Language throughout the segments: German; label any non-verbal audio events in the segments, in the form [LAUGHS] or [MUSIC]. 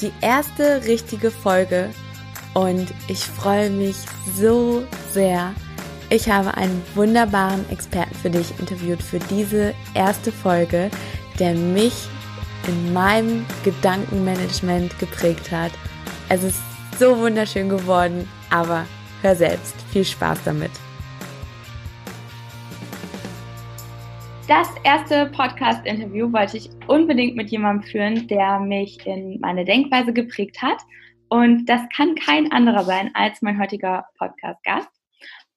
die erste richtige Folge und ich freue mich so sehr. Ich habe einen wunderbaren Experten für dich interviewt für diese erste Folge, der mich in meinem Gedankenmanagement geprägt hat. Es ist so wunderschön geworden, aber hör selbst. Viel Spaß damit. Das erste Podcast-Interview wollte ich unbedingt mit jemandem führen, der mich in meine Denkweise geprägt hat. Und das kann kein anderer sein als mein heutiger Podcast-Gast.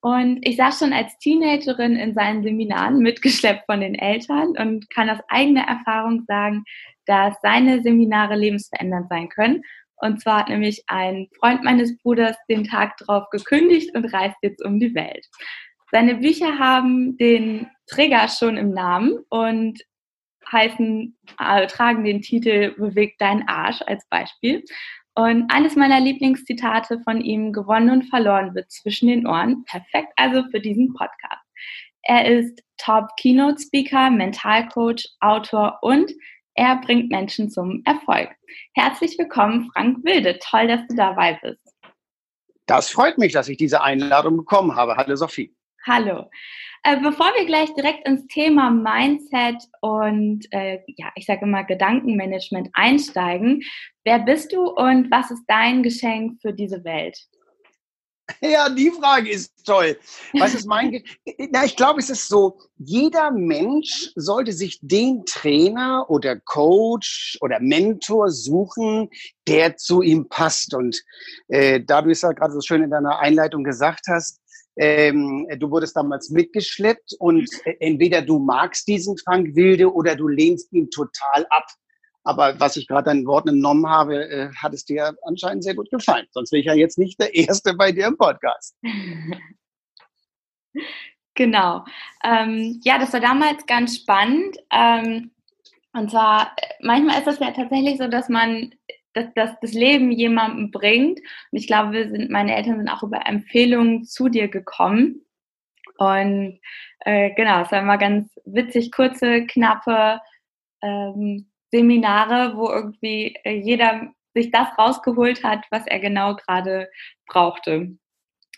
Und ich saß schon als Teenagerin in seinen Seminaren mitgeschleppt von den Eltern und kann aus eigener Erfahrung sagen, dass seine Seminare lebensverändernd sein können. Und zwar hat nämlich ein Freund meines Bruders den Tag drauf gekündigt und reist jetzt um die Welt. Seine Bücher haben den Träger schon im Namen und heißen, äh, tragen den Titel Bewegt dein Arsch als Beispiel. Und eines meiner Lieblingszitate von ihm, gewonnen und verloren wird zwischen den Ohren, perfekt also für diesen Podcast. Er ist Top Keynote Speaker, Mentalcoach, Autor und er bringt Menschen zum Erfolg. Herzlich willkommen, Frank Wilde. Toll, dass du dabei bist. Das freut mich, dass ich diese Einladung bekommen habe. Hallo Sophie. Hallo. Äh, bevor wir gleich direkt ins Thema Mindset und äh, ja, ich sage immer Gedankenmanagement einsteigen, wer bist du und was ist dein Geschenk für diese Welt? Ja, die Frage ist toll. Was ist mein? Ge [LAUGHS] Na, ich glaube, es ist so, jeder Mensch sollte sich den Trainer oder Coach oder Mentor suchen, der zu ihm passt. Und äh, da du es ja gerade so schön in deiner Einleitung gesagt hast, ähm, du wurdest damals mitgeschleppt und entweder du magst diesen Frank Wilde oder du lehnst ihn total ab. Aber was ich gerade an Worten entnommen habe, äh, hat es dir anscheinend sehr gut gefallen. Sonst wäre ich ja jetzt nicht der Erste bei dir im Podcast. [LAUGHS] Genau. Ähm, ja, das war damals ganz spannend. Ähm, und zwar, äh, manchmal ist es ja tatsächlich so, dass man dass, dass das Leben jemandem bringt. Und ich glaube, wir sind, meine Eltern sind auch über Empfehlungen zu dir gekommen. Und äh, genau, es war immer ganz witzig, kurze, knappe ähm, Seminare, wo irgendwie äh, jeder sich das rausgeholt hat, was er genau gerade brauchte.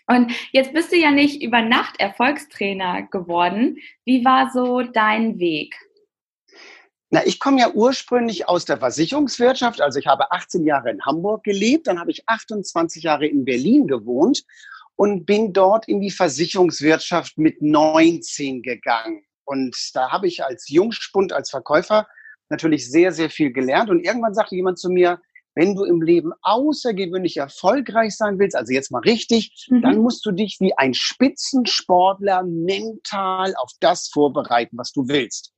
Und jetzt bist du ja nicht über Nacht Erfolgstrainer geworden. Wie war so dein Weg? Na, ich komme ja ursprünglich aus der Versicherungswirtschaft. Also ich habe 18 Jahre in Hamburg gelebt, dann habe ich 28 Jahre in Berlin gewohnt und bin dort in die Versicherungswirtschaft mit 19 gegangen. Und da habe ich als Jungspund, als Verkäufer natürlich sehr, sehr viel gelernt. Und irgendwann sagte jemand zu mir, wenn du im Leben außergewöhnlich erfolgreich sein willst, also jetzt mal richtig, mhm. dann musst du dich wie ein Spitzensportler mental auf das vorbereiten, was du willst.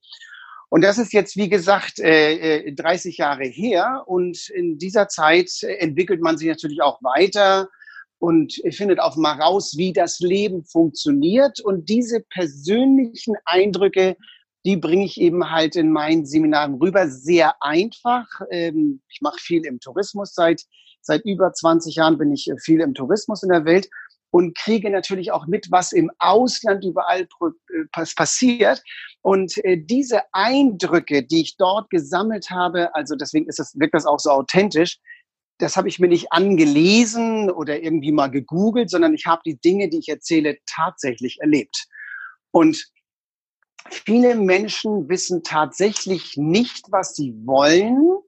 Und das ist jetzt, wie gesagt, äh, 30 äh, Jahre her. Und in dieser Zeit entwickelt man sich natürlich auch weiter und findet auch mal raus, wie das Leben funktioniert. Und diese persönlichen Eindrücke, die bringe ich eben halt in meinen Seminaren rüber. Sehr einfach. Ähm, ich mache viel im Tourismus. Seit, seit über 20 Jahren bin ich viel im Tourismus in der Welt und kriege natürlich auch mit, was im Ausland überall äh, passiert. Und äh, diese Eindrücke, die ich dort gesammelt habe, also deswegen ist das, wirkt das auch so authentisch, das habe ich mir nicht angelesen oder irgendwie mal gegoogelt, sondern ich habe die Dinge, die ich erzähle, tatsächlich erlebt. Und viele Menschen wissen tatsächlich nicht, was sie wollen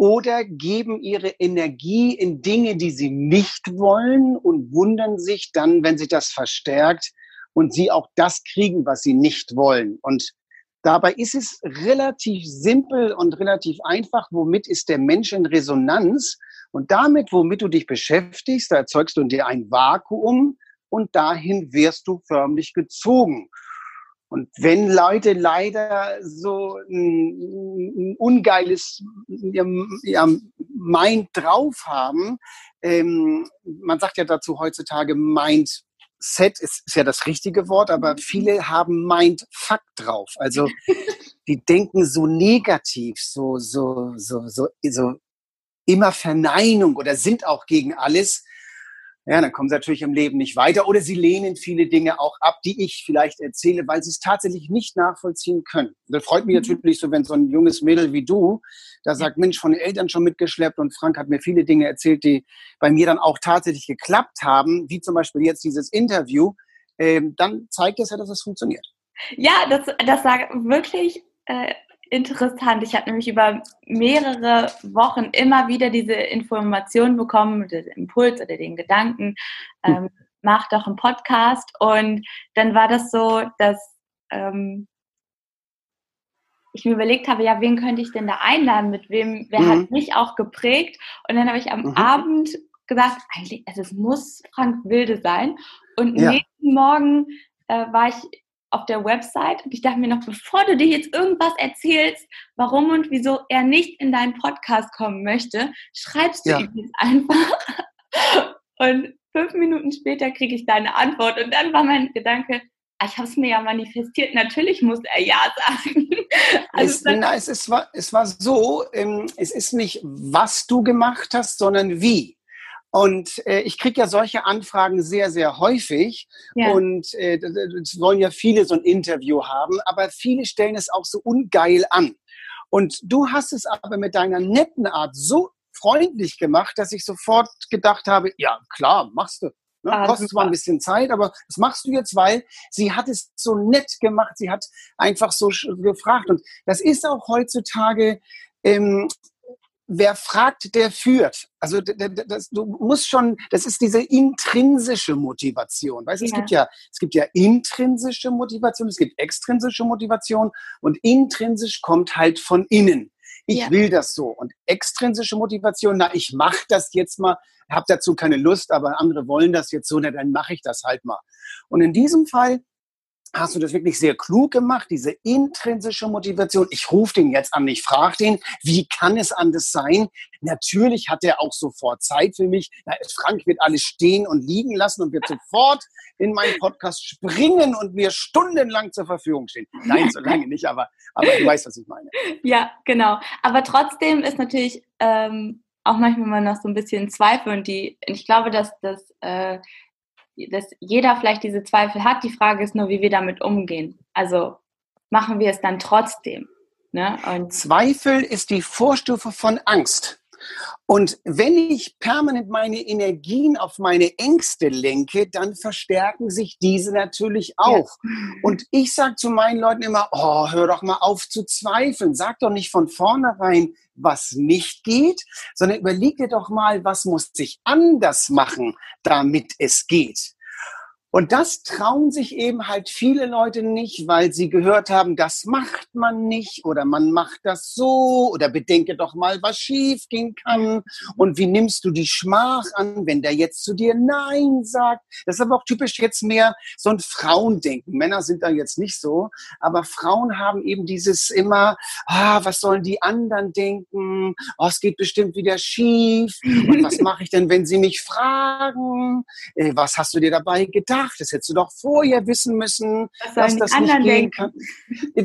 oder geben ihre Energie in Dinge, die sie nicht wollen und wundern sich dann, wenn sich das verstärkt und sie auch das kriegen, was sie nicht wollen. Und dabei ist es relativ simpel und relativ einfach, womit ist der Mensch in Resonanz. Und damit, womit du dich beschäftigst, da erzeugst du in dir ein Vakuum und dahin wirst du förmlich gezogen. Und wenn Leute leider so ein, ein ungeiles ja, Mind drauf haben, ähm, man sagt ja dazu heutzutage Mindset ist, ist ja das richtige Wort, aber viele haben Mindfuck drauf. Also [LAUGHS] die denken so negativ, so, so, so, so, so immer Verneinung oder sind auch gegen alles. Ja, dann kommen sie natürlich im Leben nicht weiter oder sie lehnen viele Dinge auch ab, die ich vielleicht erzähle, weil sie es tatsächlich nicht nachvollziehen können. Das freut mich mhm. natürlich so, wenn so ein junges Mädel wie du da sagt, Mensch, von den Eltern schon mitgeschleppt und Frank hat mir viele Dinge erzählt, die bei mir dann auch tatsächlich geklappt haben, wie zum Beispiel jetzt dieses Interview, ähm, dann zeigt es ja, dass es funktioniert. Ja, das, das war wirklich äh, interessant. Ich habe nämlich über mehrere Wochen immer wieder diese Information bekommen, den Impuls oder den Gedanken, hm. ähm, mach doch einen Podcast. Und dann war das so, dass ähm, ich mir überlegt habe, ja, wen könnte ich denn da einladen, mit wem, wer mhm. hat mich auch geprägt. Und dann habe ich am mhm. Abend gesagt, eigentlich, also es muss Frank Wilde sein. Und ja. nächsten Morgen äh, war ich auf der Website und ich dachte mir noch, bevor du dir jetzt irgendwas erzählst, warum und wieso er nicht in deinen Podcast kommen möchte, schreibst du ja. ihm jetzt einfach. [LAUGHS] Und fünf Minuten später kriege ich deine Antwort und dann war mein Gedanke, ah, ich habe es mir ja manifestiert, natürlich muss er Ja sagen. [LAUGHS] Also es, na, es, ist, es war so, ähm, es ist nicht, was du gemacht hast, sondern wie. Und äh, ich kriege ja solche Anfragen sehr, sehr häufig. Ja. Und äh, wollen ja viele so ein Interview haben, aber viele stellen es auch so ungeil an. Und du hast es aber mit deiner netten Art so freundlich gemacht, dass ich sofort gedacht habe, ja klar, machst du. Ne? Ah, Kostet zwar ein bisschen Zeit, aber das machst du jetzt, weil sie hat es so nett gemacht. Sie hat einfach so gefragt. Und das ist auch heutzutage ähm, wer fragt, der führt. Also das, du musst schon, das ist diese intrinsische Motivation. Weißt, ja. es gibt ja, es gibt ja intrinsische Motivation, es gibt extrinsische Motivation und intrinsisch kommt halt von innen. Ich ja. will das so. Und extrinsische Motivation, na, ich mache das jetzt mal, habe dazu keine Lust, aber andere wollen das jetzt so, na, dann mache ich das halt mal. Und in diesem Fall hast du das wirklich sehr klug gemacht, diese intrinsische Motivation. Ich rufe den jetzt an, ich frage den, wie kann es anders sein? Natürlich hat er auch sofort Zeit für mich. Na, Frank wird alles stehen und liegen lassen und wird sofort in meinen Podcast springen und mir stundenlang zur Verfügung stehen. Nein, so lange nicht, aber, aber du weißt, was ich meine. Ja, genau. Aber trotzdem ist natürlich ähm, auch manchmal noch so ein bisschen Zweifel und die, ich glaube, dass das äh, dass jeder vielleicht diese Zweifel hat. Die Frage ist nur, wie wir damit umgehen. Also machen wir es dann trotzdem. Ne? Zweifel ist die Vorstufe von Angst. Und wenn ich permanent meine Energien auf meine Ängste lenke, dann verstärken sich diese natürlich auch. Ja. Und ich sage zu meinen Leuten immer, oh, hör doch mal auf zu zweifeln. Sag doch nicht von vornherein, was nicht geht, sondern überleg dir doch mal, was muss sich anders machen, damit es geht. Und das trauen sich eben halt viele Leute nicht, weil sie gehört haben, das macht man nicht oder man macht das so oder bedenke doch mal, was schief gehen kann. Und wie nimmst du die Schmach an, wenn der jetzt zu dir Nein sagt? Das ist aber auch typisch jetzt mehr so ein Frauendenken. Männer sind da jetzt nicht so, aber Frauen haben eben dieses immer, ah, was sollen die anderen denken? Oh, es geht bestimmt wieder schief. Und was [LAUGHS] mache ich denn, wenn sie mich fragen? Äh, was hast du dir dabei gedacht? Ach, das hättest du doch vorher wissen müssen, dass das nicht gehen denken? kann.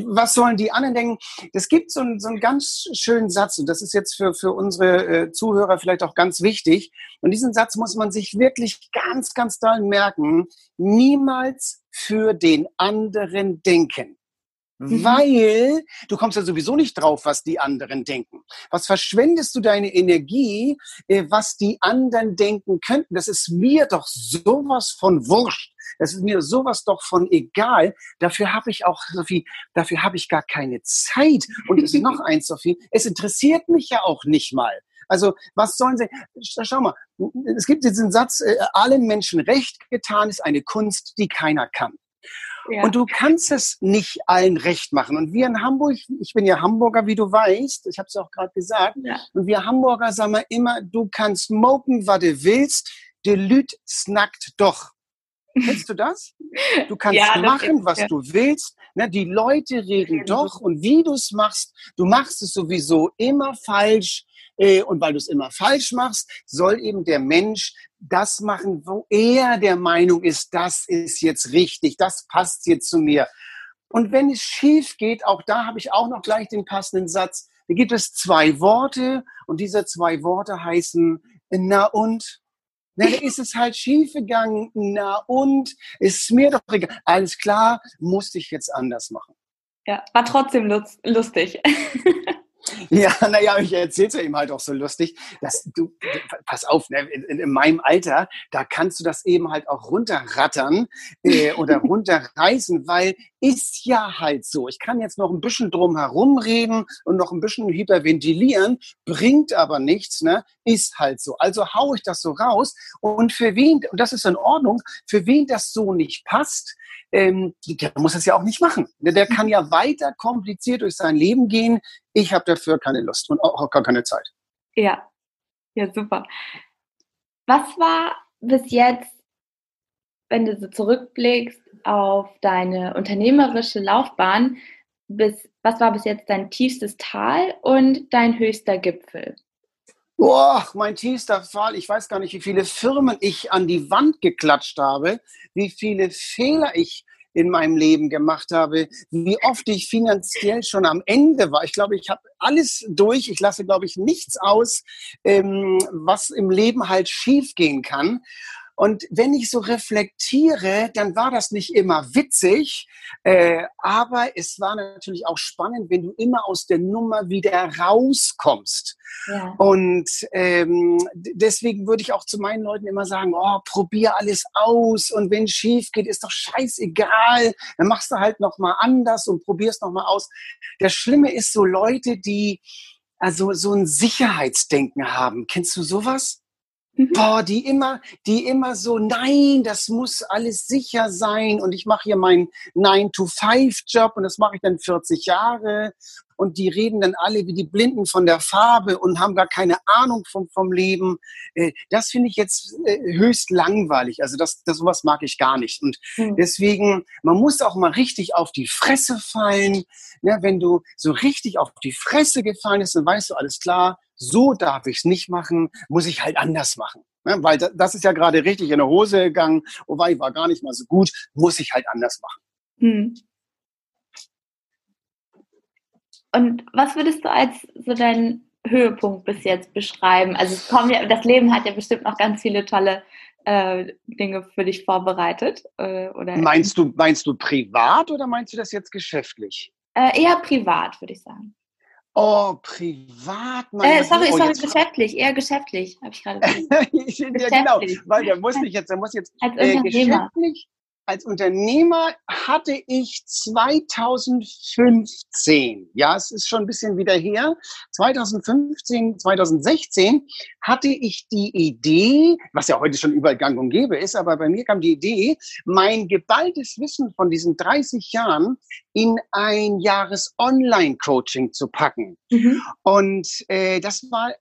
Was sollen die anderen denken? Es gibt so einen, so einen ganz schönen Satz, und das ist jetzt für, für unsere äh, Zuhörer vielleicht auch ganz wichtig. Und diesen Satz muss man sich wirklich ganz, ganz doll merken. Niemals für den anderen denken. Mhm. Weil du kommst ja sowieso nicht drauf, was die anderen denken. Was verschwendest du deine Energie, äh, was die anderen denken könnten? Das ist mir doch sowas von wurscht. Das ist mir sowas doch von egal. Dafür habe ich auch, Sophie, dafür habe ich gar keine Zeit. Und es ist noch eins, [LAUGHS] Sophie, es interessiert mich ja auch nicht mal. Also was sollen sie? Schau mal, es gibt diesen Satz, äh, allen Menschen recht getan ist eine Kunst, die keiner kann. Ja. Und du kannst es nicht allen recht machen. Und wir in Hamburg, ich bin ja Hamburger, wie du weißt, ich habe es auch gerade gesagt, ja. und wir Hamburger sagen wir immer, du kannst moken, was du willst, de Lüt snackt doch. Kennst du das? Du [LAUGHS] kannst ja, machen, was ja. du willst. Ne, die Leute reden doch und wie du es machst, du machst es sowieso immer falsch. Äh, und weil du es immer falsch machst, soll eben der Mensch das machen, wo er der Meinung ist, das ist jetzt richtig, das passt jetzt zu mir. Und wenn es schief geht, auch da habe ich auch noch gleich den passenden Satz. Da gibt es zwei Worte und diese zwei Worte heißen na und Na, dann ist es halt schiefgegangen. Na und? Ist mir doch egal. Alles klar, musste ich jetzt anders machen. Ja, war trotzdem lustig. [LAUGHS] Ja, [LAUGHS] naja, ich erzähle es ja eben halt auch so lustig, dass du, pass auf, ne, in, in, meinem Alter, da kannst du das eben halt auch runterrattern äh, oder [LAUGHS] runterreißen, weil ist ja halt so. Ich kann jetzt noch ein bisschen drum herum reden und noch ein bisschen hyperventilieren, bringt aber nichts, ne? Ist halt so. Also hau ich das so raus und für wen, und das ist in Ordnung, für wen das so nicht passt, ähm, der muss das ja auch nicht machen. Der, der kann ja weiter kompliziert durch sein Leben gehen. Ich habe dafür keine Lust und auch gar keine Zeit. Ja, ja, super. Was war bis jetzt, wenn du so zurückblickst auf deine unternehmerische Laufbahn, bis, was war bis jetzt dein tiefstes Tal und dein höchster Gipfel? Boah, mein tiefster Fall. Ich weiß gar nicht, wie viele Firmen ich an die Wand geklatscht habe, wie viele Fehler ich in meinem Leben gemacht habe, wie oft ich finanziell schon am Ende war. Ich glaube, ich habe alles durch. Ich lasse, glaube ich, nichts aus, ähm, was im Leben halt schiefgehen kann. Und wenn ich so reflektiere, dann war das nicht immer witzig, äh, aber es war natürlich auch spannend, wenn du immer aus der Nummer wieder rauskommst. Ja. Und ähm, deswegen würde ich auch zu meinen Leuten immer sagen, oh, probier alles aus und wenn schief geht, ist doch scheißegal, dann machst du halt noch mal anders und probierst noch mal aus. Das Schlimme ist so Leute, die also so ein Sicherheitsdenken haben. Kennst du sowas? Mhm. Boah, die immer, die immer so, nein, das muss alles sicher sein und ich mache hier meinen 9-to-5-Job und das mache ich dann 40 Jahre und die reden dann alle wie die Blinden von der Farbe und haben gar keine Ahnung vom, vom Leben. Äh, das finde ich jetzt äh, höchst langweilig. Also das, das sowas mag ich gar nicht. Und mhm. deswegen, man muss auch mal richtig auf die Fresse fallen. Ja, wenn du so richtig auf die Fresse gefallen bist, dann weißt du, alles klar, so darf ich es nicht machen, muss ich halt anders machen. Ne? Weil das ist ja gerade richtig in der Hose gegangen, wobei ich war gar nicht mal so gut, muss ich halt anders machen. Hm. Und was würdest du als so deinen Höhepunkt bis jetzt beschreiben? Also es kommen ja, das Leben hat ja bestimmt noch ganz viele tolle äh, Dinge für dich vorbereitet. Äh, oder meinst du, meinst du privat oder meinst du das jetzt geschäftlich? Äh, eher privat, würde ich sagen. Oh, privat. Äh, sorry, oh, sorry, [LAUGHS] geschäftlich, eher geschäftlich, habe ich gerade [LAUGHS] gesagt. ja, genau, weil der muss ich jetzt, der muss jetzt äh, geschäftlich als Unternehmer hatte ich 2015, ja, es ist schon ein bisschen wieder her, 2015, 2016 hatte ich die Idee, was ja heute schon überall gang und gäbe ist, aber bei mir kam die Idee, mein geballtes Wissen von diesen 30 Jahren in ein Jahres-Online-Coaching zu packen. Mhm. Und äh, das war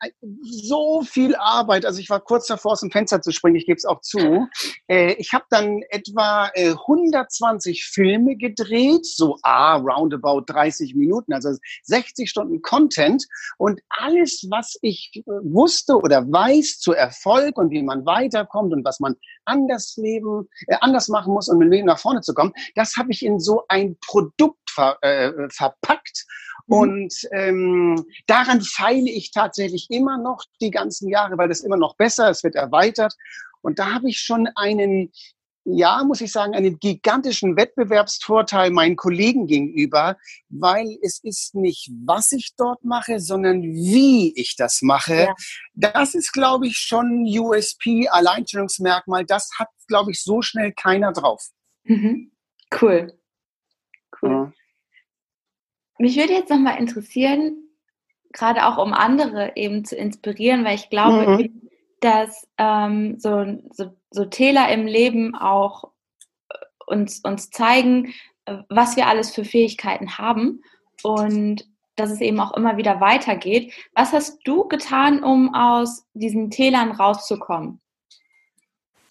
so viel Arbeit. Also ich war kurz davor, aus dem Fenster zu springen, ich gebe es auch zu. Äh, ich habe dann etwa 120 äh, Filme gedreht, so ah, roundabout 30 Minuten, also 60 Stunden Content und alles, was ich äh, wusste oder weiß zu Erfolg und wie man weiterkommt und was man anders leben, äh, anders machen muss, um mit dem Leben nach vorne zu kommen, das habe ich in so ein Produkt ver, äh, verpackt mhm. und ähm, daran feile ich tatsächlich immer noch die ganzen Jahre, weil das immer noch besser, es wird erweitert. Und da habe ich schon einen ja, muss ich sagen, einen gigantischen Wettbewerbsvorteil meinen Kollegen gegenüber, weil es ist nicht, was ich dort mache, sondern wie ich das mache. Ja. Das ist, glaube ich, schon USP, Alleinstellungsmerkmal. Das hat, glaube ich, so schnell keiner drauf. Mhm. Cool. Cool. Ja. Mich würde jetzt nochmal interessieren, gerade auch um andere eben zu inspirieren, weil ich glaube, mhm dass ähm, so, so, so Täler im Leben auch äh, uns, uns zeigen, äh, was wir alles für Fähigkeiten haben und dass es eben auch immer wieder weitergeht. Was hast du getan, um aus diesen Tälern rauszukommen?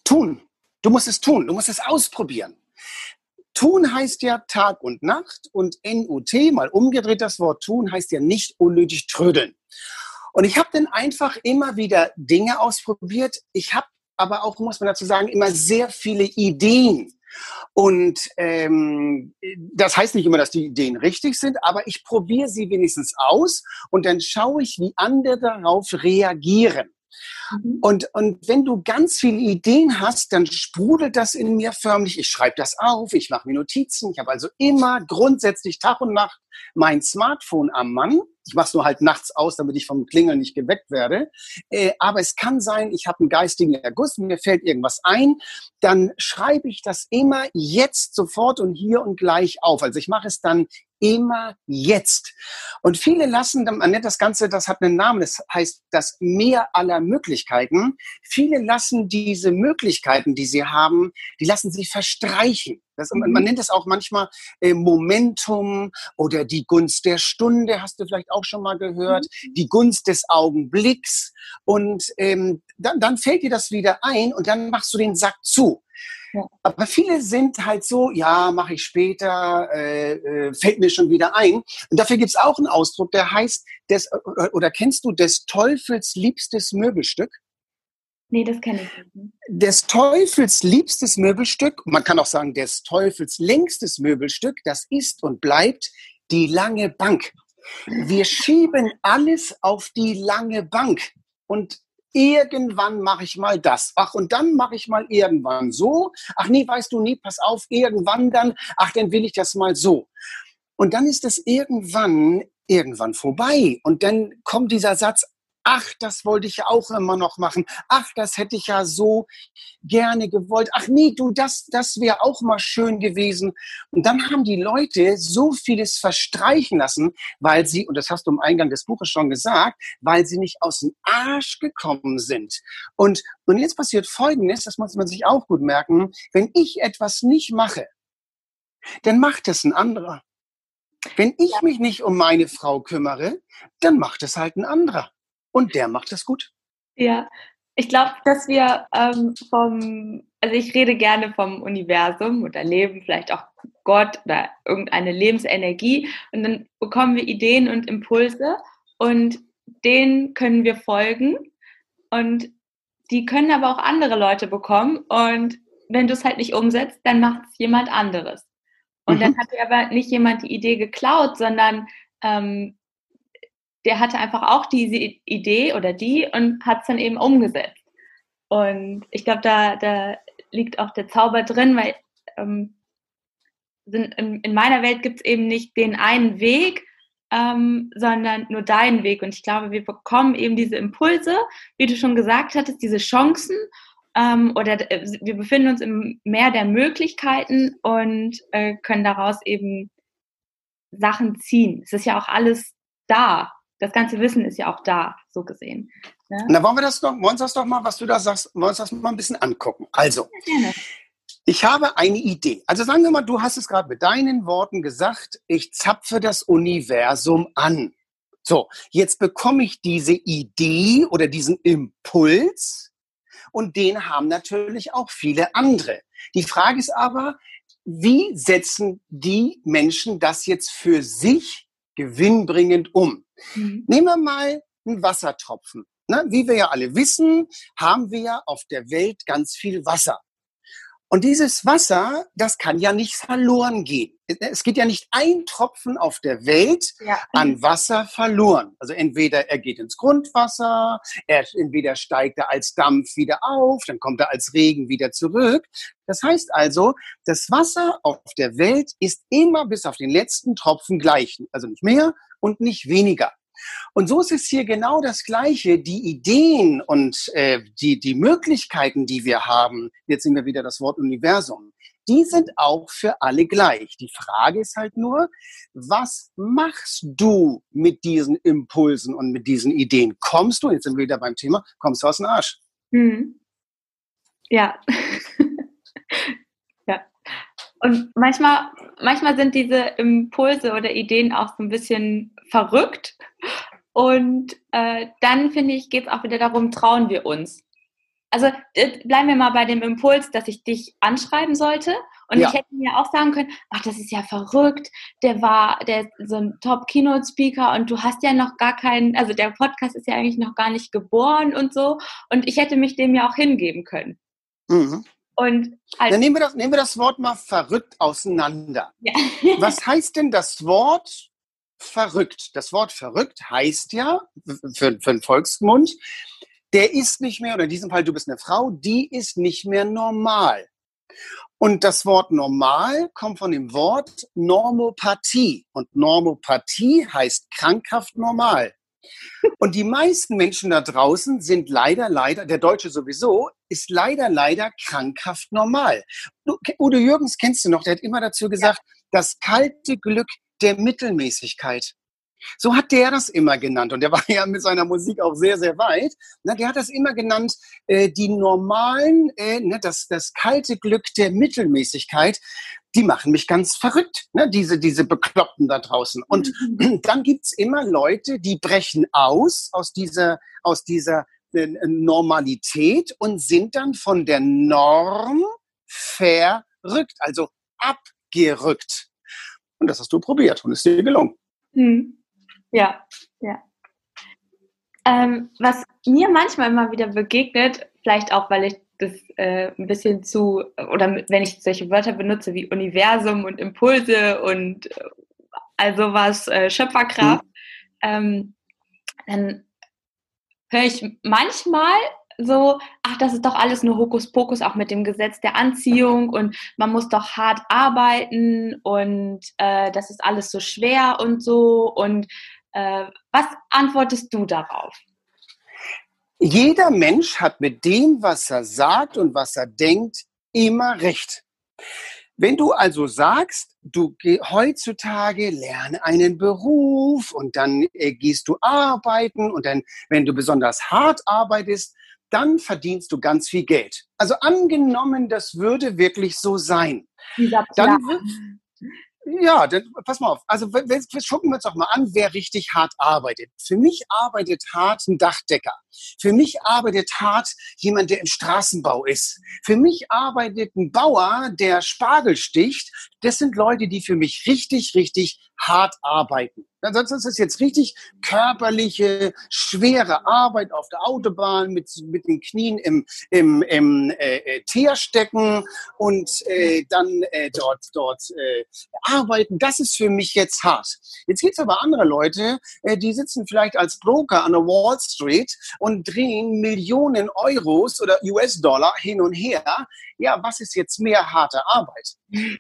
Tun. Du musst es tun. Du musst es ausprobieren. Tun heißt ja Tag und Nacht und NUT, mal umgedreht das Wort tun, heißt ja nicht unnötig trödeln. Und ich habe dann einfach immer wieder Dinge ausprobiert. Ich habe aber auch, muss man dazu sagen, immer sehr viele Ideen. Und ähm, das heißt nicht immer, dass die Ideen richtig sind, aber ich probiere sie wenigstens aus und dann schaue ich, wie andere darauf reagieren. Mhm. Und, und wenn du ganz viele Ideen hast, dann sprudelt das in mir förmlich. Ich schreibe das auf, ich mache mir Notizen. Ich habe also immer grundsätzlich Tag und Nacht mein Smartphone am Mann. Ich mache es nur halt nachts aus, damit ich vom Klingeln nicht geweckt werde. Äh, aber es kann sein, ich habe einen geistigen Erguss, mir fällt irgendwas ein, dann schreibe ich das immer jetzt sofort und hier und gleich auf. Also ich mache es dann immer jetzt. Und viele lassen, man nennt das Ganze, das hat einen Namen, das heißt das Meer aller Möglichkeiten. Viele lassen diese Möglichkeiten, die sie haben, die lassen sie verstreichen. Das, man, man, mhm. nennt es auch manchmal äh, Momentum oder die Gunst der Stunde, hast du vielleicht auch schon mal gehört, mhm. die Gunst des Augenblicks. Und ähm, dann, dann fällt dir das wieder ein und dann machst du den Sack zu. Aber viele sind halt so, ja, mache ich später, äh, äh, fällt mir schon wieder ein. Und dafür gibt's auch einen Ausdruck, der heißt, des, oder kennst du des Teufels liebstes Möbelstück? Nee, das kenne ich nicht. Des Teufels liebstes Möbelstück, man kann auch sagen, des Teufels längstes Möbelstück, das ist und bleibt die lange Bank. Wir schieben alles auf die lange Bank. Und irgendwann mache ich mal das. Ach, und dann mache ich mal irgendwann so. Ach nee, weißt du nie, pass auf, irgendwann dann. Ach, dann will ich das mal so. Und dann ist es irgendwann, irgendwann vorbei. Und dann kommt dieser Satz, ach, das wollte ich ja auch immer noch machen, ach, das hätte ich ja so gerne gewollt, ach nee, du, das, das wäre auch mal schön gewesen. Und dann haben die Leute so vieles verstreichen lassen, weil sie, und das hast du im Eingang des Buches schon gesagt, weil sie nicht aus dem Arsch gekommen sind. Und, und jetzt passiert Folgendes, das muss man sich auch gut merken, wenn ich etwas nicht mache, dann macht es ein anderer. Wenn ich mich nicht um meine Frau kümmere, dann macht es halt ein anderer. Und der macht es gut. Ja, ich glaube, dass wir ähm, vom, also ich rede gerne vom Universum oder Leben, vielleicht auch Gott oder irgendeine Lebensenergie. Und dann bekommen wir Ideen und Impulse und denen können wir folgen. Und die können aber auch andere Leute bekommen. Und wenn du es halt nicht umsetzt, dann macht es jemand anderes. Und mhm. dann hat dir aber nicht jemand die Idee geklaut, sondern ähm, der hatte einfach auch diese Idee oder die und hat es dann eben umgesetzt. Und ich glaube, da, da liegt auch der Zauber drin, weil ähm, in, in, meiner Welt gibt es eben nicht den einen Weg, ähm, sondern nur deinen Weg. Und ich glaube, wir bekommen eben diese Impulse, wie du schon gesagt hattest, diese Chancen ähm, oder äh, wir befinden uns im Meer der Möglichkeiten und äh, können daraus eben Sachen ziehen. Es ist ja auch alles da das ganze Wissen ist ja auch da, so gesehen. Ne? Na, wollen wir das doch, wollen wir das doch mal, was du da sagst, wollen wir uns das mal ein bisschen angucken. Also, ja, ich habe eine Idee. Also sagen wir mal, du hast es gerade mit deinen Worten gesagt, ich zapfe das Universum an. So, jetzt bekomme ich diese Idee oder diesen Impuls und den haben natürlich auch viele andere. Die Frage ist aber, wie setzen die Menschen das jetzt für sich gewinnbringend um? Mhm. Nehmen wir mal einen Wassertropfen. Ne? Wie wir ja alle wissen, haben wir auf der Welt ganz viel Wasser. Und dieses Wasser, das kann ja nicht verloren gehen. Es geht ja nicht ein Tropfen auf der Welt ja. an Wasser verloren. Also entweder er geht ins Grundwasser, er entweder steigt er als Dampf wieder auf, dann kommt er als Regen wieder zurück. Das heißt also, das Wasser auf der Welt ist immer bis auf den letzten Tropfen gleich. Also nicht mehr und nicht weniger. Und so ist es hier genau das Gleiche. Die Ideen und äh, die, die Möglichkeiten, die wir haben, jetzt sehen wir wieder das Wort Universum, die sind auch für alle gleich. Die Frage ist halt nur, was machst du mit diesen Impulsen und mit diesen Ideen? Kommst du, jetzt sind wir wieder beim Thema, kommst du aus dem Arsch? Hm. Ja. ja. [LAUGHS] Und manchmal, manchmal sind diese Impulse oder Ideen auch so ein bisschen verrückt. Und äh, dann finde ich, geht es auch wieder darum, trauen wir uns. Also äh, bleiben wir mal bei dem Impuls, dass ich dich anschreiben sollte. Und ja. ich hätte mir auch sagen können, ach, das ist ja verrückt. Der war, der ist so ein Top-Keynote-Speaker und du hast ja noch gar keinen, also der Podcast ist ja eigentlich noch gar nicht geboren und so. Und ich hätte mich dem ja auch hingeben können. Mhm. Und Dann nehmen wir, das, nehmen wir das Wort mal verrückt auseinander. Ja. [LAUGHS] [LAUGHS] Was heißt denn das Wort verrückt. Das Wort verrückt heißt ja für, für den Volksmund, der ist nicht mehr, oder in diesem Fall du bist eine Frau, die ist nicht mehr normal. Und das Wort normal kommt von dem Wort Normopathie. Und Normopathie heißt krankhaft normal. Und die meisten Menschen da draußen sind leider, leider, der Deutsche sowieso, ist leider, leider krankhaft normal. Udo Jürgens kennst du noch, der hat immer dazu gesagt, ja. das kalte Glück der Mittelmäßigkeit. So hat der das immer genannt. Und der war [LAUGHS] ja mit seiner Musik auch sehr, sehr weit. Na, der hat das immer genannt, äh, die normalen, äh, ne, das, das kalte Glück der Mittelmäßigkeit. Die machen mich ganz verrückt, ne, diese, diese Bekloppten da draußen. Und mhm. dann gibt's immer Leute, die brechen aus, aus dieser, aus dieser äh, Normalität und sind dann von der Norm verrückt, also abgerückt. Und das hast du probiert und ist dir gelungen. Hm. Ja, ja. Ähm, was mir manchmal immer wieder begegnet, vielleicht auch, weil ich das äh, ein bisschen zu, oder wenn ich solche Wörter benutze wie Universum und Impulse und äh, also was äh, Schöpferkraft, mhm. ähm, dann höre ich manchmal so, ach, das ist doch alles nur Hokuspokus, auch mit dem Gesetz der Anziehung und man muss doch hart arbeiten und äh, das ist alles so schwer und so und äh, was antwortest du darauf? Jeder Mensch hat mit dem, was er sagt und was er denkt, immer recht. Wenn du also sagst, du geh heutzutage lerne einen Beruf und dann äh, gehst du arbeiten und dann, wenn du besonders hart arbeitest, dann verdienst du ganz viel Geld. Also angenommen, das würde wirklich so sein. Dann, ja, dann, pass mal auf. Also gucken wir uns doch mal an, wer richtig hart arbeitet. Für mich arbeitet hart ein Dachdecker. Für mich arbeitet hart jemand, der im Straßenbau ist. Für mich arbeitet ein Bauer, der Spargel sticht. Das sind Leute, die für mich richtig, richtig hart arbeiten. Ansonsten ist es jetzt richtig körperliche, schwere Arbeit auf der Autobahn mit, mit den Knien im, im, im äh, äh, Teer stecken und äh, dann äh, dort, dort äh, arbeiten. Das ist für mich jetzt hart. Jetzt gibt es aber andere Leute, äh, die sitzen vielleicht als Broker an der Wall Street und drehen Millionen Euros oder US-Dollar hin und her. Ja, was ist jetzt mehr harte Arbeit?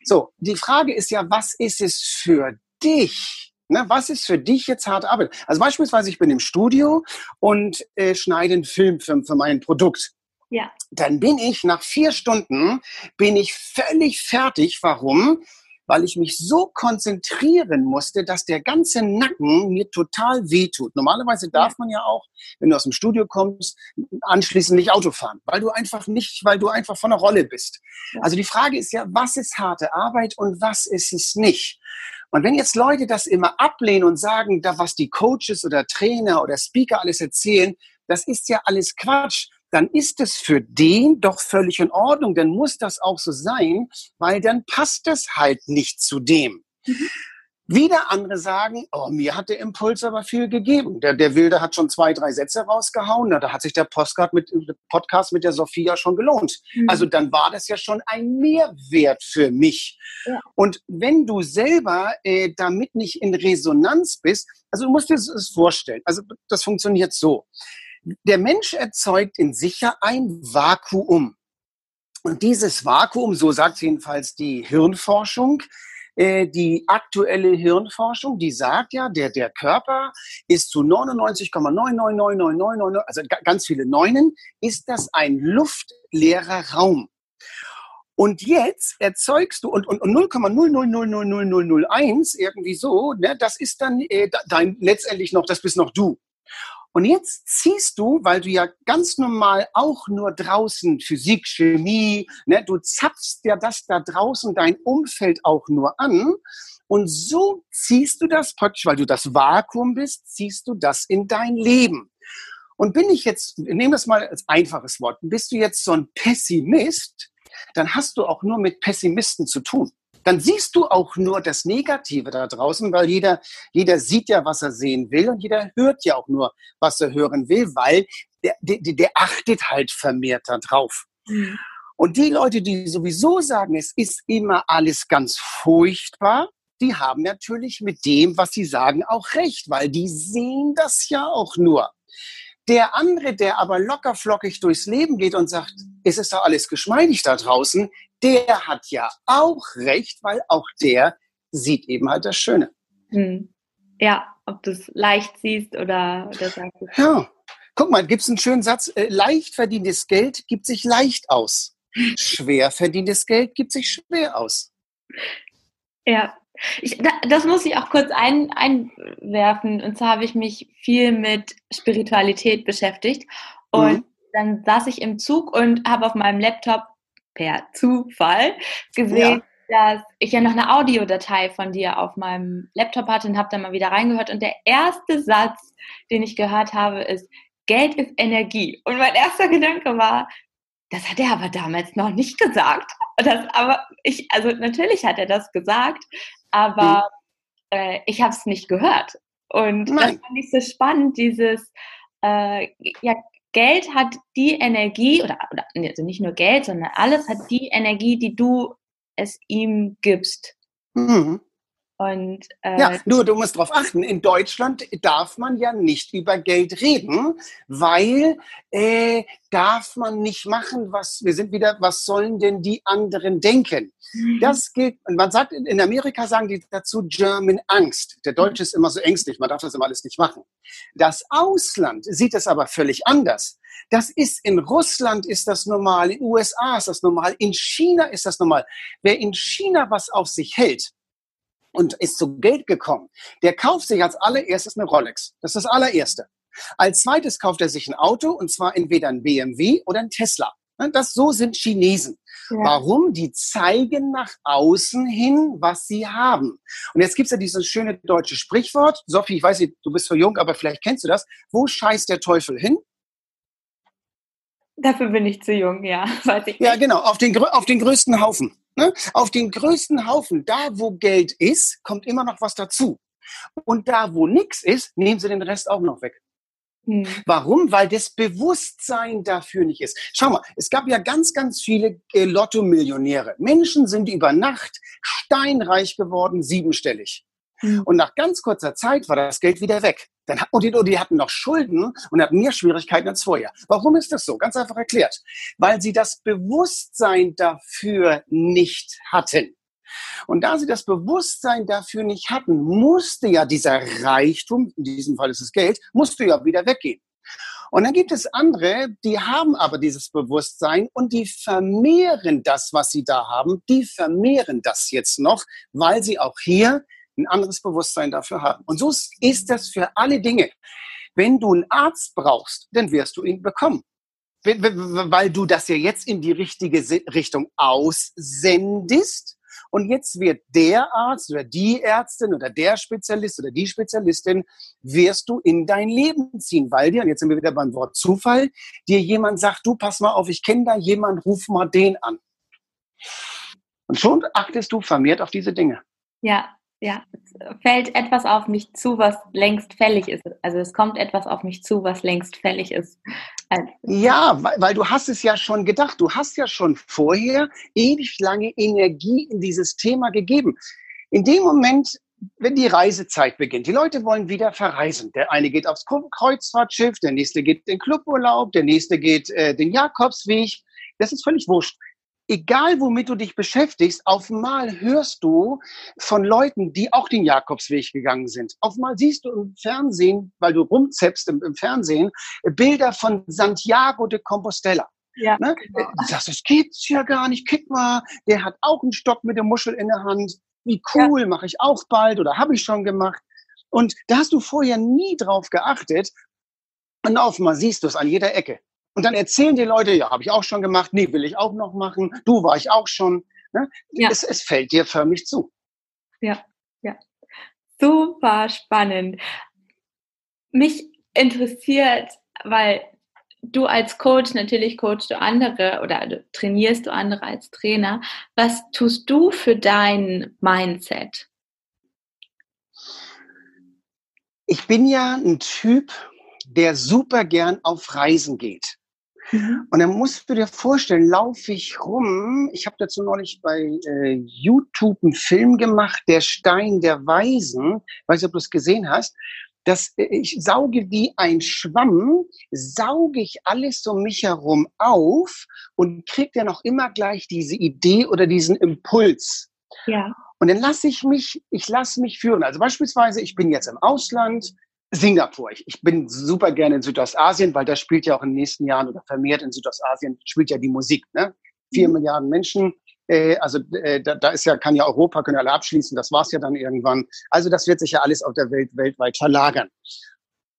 So, die Frage ist ja, was ist es für dich? Ne, was ist für dich jetzt harte Arbeit? Also beispielsweise, ich bin im Studio und äh, schneide einen Film für, für mein Produkt. Ja. Dann bin ich nach vier Stunden bin ich völlig fertig. Warum? Weil ich mich so konzentrieren musste, dass der ganze Nacken mir total wehtut. Normalerweise darf man ja auch, wenn du aus dem Studio kommst, anschließend nicht Auto fahren, weil du einfach nicht, weil du einfach von der Rolle bist. Also die Frage ist ja, was ist harte Arbeit und was ist es nicht? Und wenn jetzt Leute das immer ablehnen und sagen, da was die Coaches oder Trainer oder Speaker alles erzählen, das ist ja alles Quatsch, dann ist es für den doch völlig in Ordnung. Dann muss das auch so sein, weil dann passt es halt nicht zu dem. Mhm. Wieder andere sagen, oh, mir hat der Impuls aber viel gegeben. Der, der Wilde hat schon zwei, drei Sätze rausgehauen. Da hat sich der Postcard mit, Podcast mit der Sophia schon gelohnt. Mhm. Also dann war das ja schon ein Mehrwert für mich. Ja. Und wenn du selber äh, damit nicht in Resonanz bist, also du musst dir das vorstellen, also das funktioniert so. Der Mensch erzeugt in sich ja ein Vakuum. Und dieses Vakuum, so sagt jedenfalls die Hirnforschung, äh, die aktuelle Hirnforschung, die sagt ja, der, der Körper ist zu 99,99999, also ganz viele Neunen, ist das ein luftleerer Raum. Und jetzt erzeugst du, und, und, und 0,0000001 irgendwie so, ne, das ist dann äh, dein, letztendlich noch, das bist noch du. Und jetzt ziehst du, weil du ja ganz normal auch nur draußen Physik, Chemie, ne, du zapfst ja das da draußen dein Umfeld auch nur an. Und so ziehst du das praktisch, weil du das Vakuum bist, ziehst du das in dein Leben. Und bin ich jetzt, nehme das mal als einfaches Wort, bist du jetzt so ein Pessimist, dann hast du auch nur mit Pessimisten zu tun dann siehst du auch nur das Negative da draußen, weil jeder, jeder sieht ja, was er sehen will und jeder hört ja auch nur, was er hören will, weil der, der, der achtet halt vermehrt da drauf. Mhm. Und die Leute, die sowieso sagen, es ist immer alles ganz furchtbar, die haben natürlich mit dem, was sie sagen, auch recht, weil die sehen das ja auch nur. Der andere, der aber locker flockig durchs Leben geht und sagt, es ist doch alles geschmeidig da draußen, der hat ja auch recht, weil auch der sieht eben halt das Schöne. Hm. Ja, ob du es leicht siehst oder, oder sagst. Ja, guck mal, gibt es einen schönen Satz, äh, leicht verdientes Geld gibt sich leicht aus. Schwer verdientes Geld gibt sich schwer aus. Ja, ich, das muss ich auch kurz ein, einwerfen. Und zwar habe ich mich viel mit Spiritualität beschäftigt. Und mhm. dann saß ich im Zug und habe auf meinem Laptop per Zufall gesehen, ja. dass ich ja noch eine Audiodatei von dir auf meinem Laptop hatte und habe dann mal wieder reingehört. Und der erste Satz, den ich gehört habe, ist, Geld ist Energie. Und mein erster Gedanke war, das hat er aber damals noch nicht gesagt. Das, aber ich, also natürlich hat er das gesagt, aber mhm. äh, ich habe es nicht gehört. Und Nein. das fand ich so spannend, dieses, äh, ja, Geld hat die Energie, oder, oder also nicht nur Geld, sondern alles hat die Energie, die du es ihm gibst. Mhm. Und, äh, ja, nur du musst darauf achten, in Deutschland darf man ja nicht über Geld reden, weil äh, darf man nicht machen, was, wir sind wieder, was sollen denn die anderen denken? Mhm. Das gilt, und man sagt, in Amerika sagen die dazu German Angst. Der Deutsche ist immer so ängstlich, man darf das immer alles nicht machen. Das Ausland sieht es aber völlig anders. Das ist in Russland ist das normal, in den USA ist das normal, in China ist das normal. Wer in China was auf sich hält, und ist zu Geld gekommen, der kauft sich als allererstes eine Rolex. Das ist das allererste. Als zweites kauft er sich ein Auto und zwar entweder ein BMW oder ein Tesla. Das, so sind Chinesen. Ja. Warum? Die zeigen nach außen hin, was sie haben. Und jetzt gibt's ja dieses schöne deutsche Sprichwort. Sophie, ich weiß nicht, du bist so jung, aber vielleicht kennst du das. Wo scheißt der Teufel hin? Dafür bin ich zu jung, ja. [LAUGHS] Weiß ich nicht. Ja, genau, auf den, auf den größten Haufen. Ne? Auf den größten Haufen, da wo Geld ist, kommt immer noch was dazu. Und da wo nichts ist, nehmen sie den Rest auch noch weg. Hm. Warum? Weil das Bewusstsein dafür nicht ist. Schau mal, es gab ja ganz, ganz viele äh, Lotto-Millionäre. Menschen sind über Nacht steinreich geworden, siebenstellig. Mhm. Und nach ganz kurzer Zeit war das Geld wieder weg. Dann, und, die, und die hatten noch Schulden und hatten mehr Schwierigkeiten als vorher. Warum ist das so? Ganz einfach erklärt. Weil sie das Bewusstsein dafür nicht hatten. Und da sie das Bewusstsein dafür nicht hatten, musste ja dieser Reichtum, in diesem Fall ist es Geld, musste ja wieder weggehen. Und dann gibt es andere, die haben aber dieses Bewusstsein und die vermehren das, was sie da haben, die vermehren das jetzt noch, weil sie auch hier ein anderes Bewusstsein dafür haben. Und so ist das für alle Dinge. Wenn du einen Arzt brauchst, dann wirst du ihn bekommen. Weil du das ja jetzt in die richtige Richtung aussendest. Und jetzt wird der Arzt oder die Ärztin oder der Spezialist oder die Spezialistin wirst du in dein Leben ziehen, weil dir, und jetzt sind wir wieder beim Wort Zufall, dir jemand sagt, du pass mal auf, ich kenne da jemand, ruf mal den an. Und schon achtest du vermehrt auf diese Dinge. Ja, ja, es fällt etwas auf mich zu, was längst fällig ist. Also es kommt etwas auf mich zu, was längst fällig ist. Also ja, weil, weil, du hast es ja schon gedacht. Du hast ja schon vorher ewig lange Energie in dieses Thema gegeben. In dem Moment, wenn die Reisezeit beginnt, die Leute wollen wieder verreisen. Der eine geht aufs Kreuzfahrtschiff, der nächste geht den Cluburlaub, der nächste geht äh, den Jakobsweg. Das ist völlig wurscht egal womit du dich beschäftigst, auf mal hörst du von Leuten, die auch den Jakobsweg gegangen sind. Auf mal siehst du im Fernsehen, weil du rumzeppst im, im Fernsehen, Bilder von Santiago de Compostela. Ja, ne? genau. Du sagst, das gibt's ja gar nicht. Kick mal, der hat auch einen Stock mit der Muschel in der Hand. Wie cool, ja. mache ich auch bald oder habe ich schon gemacht. Und da hast du vorher nie drauf geachtet. Und auf mal siehst du es an jeder Ecke. Und dann erzählen die Leute, ja, habe ich auch schon gemacht, nee, will ich auch noch machen, du war ich auch schon. Ne? Ja. Es, es fällt dir förmlich zu. Ja, ja. Super spannend. Mich interessiert, weil du als Coach, natürlich coachst du andere oder trainierst du andere als Trainer. Was tust du für dein Mindset? Ich bin ja ein Typ, der super gern auf Reisen geht. Mhm. Und dann musst du dir vorstellen, laufe ich rum. Ich habe dazu neulich bei äh, YouTube einen Film gemacht, Der Stein der Weisen. Ich weiß nicht, ob du es gesehen hast. dass ich sauge wie ein Schwamm, sauge ich alles um mich herum auf und kriege dann auch immer gleich diese Idee oder diesen Impuls. Ja. Und dann lasse ich mich, ich lasse mich führen. Also beispielsweise, ich bin jetzt im Ausland, Singapur. Ich, ich bin super gerne in Südostasien, weil da spielt ja auch in den nächsten Jahren oder vermehrt in Südostasien spielt ja die Musik. Ne? Vier mhm. Milliarden Menschen. Äh, also äh, da, da ist ja, kann ja Europa, können alle abschließen, das war's ja dann irgendwann. Also das wird sich ja alles auf der Welt weltweit verlagern.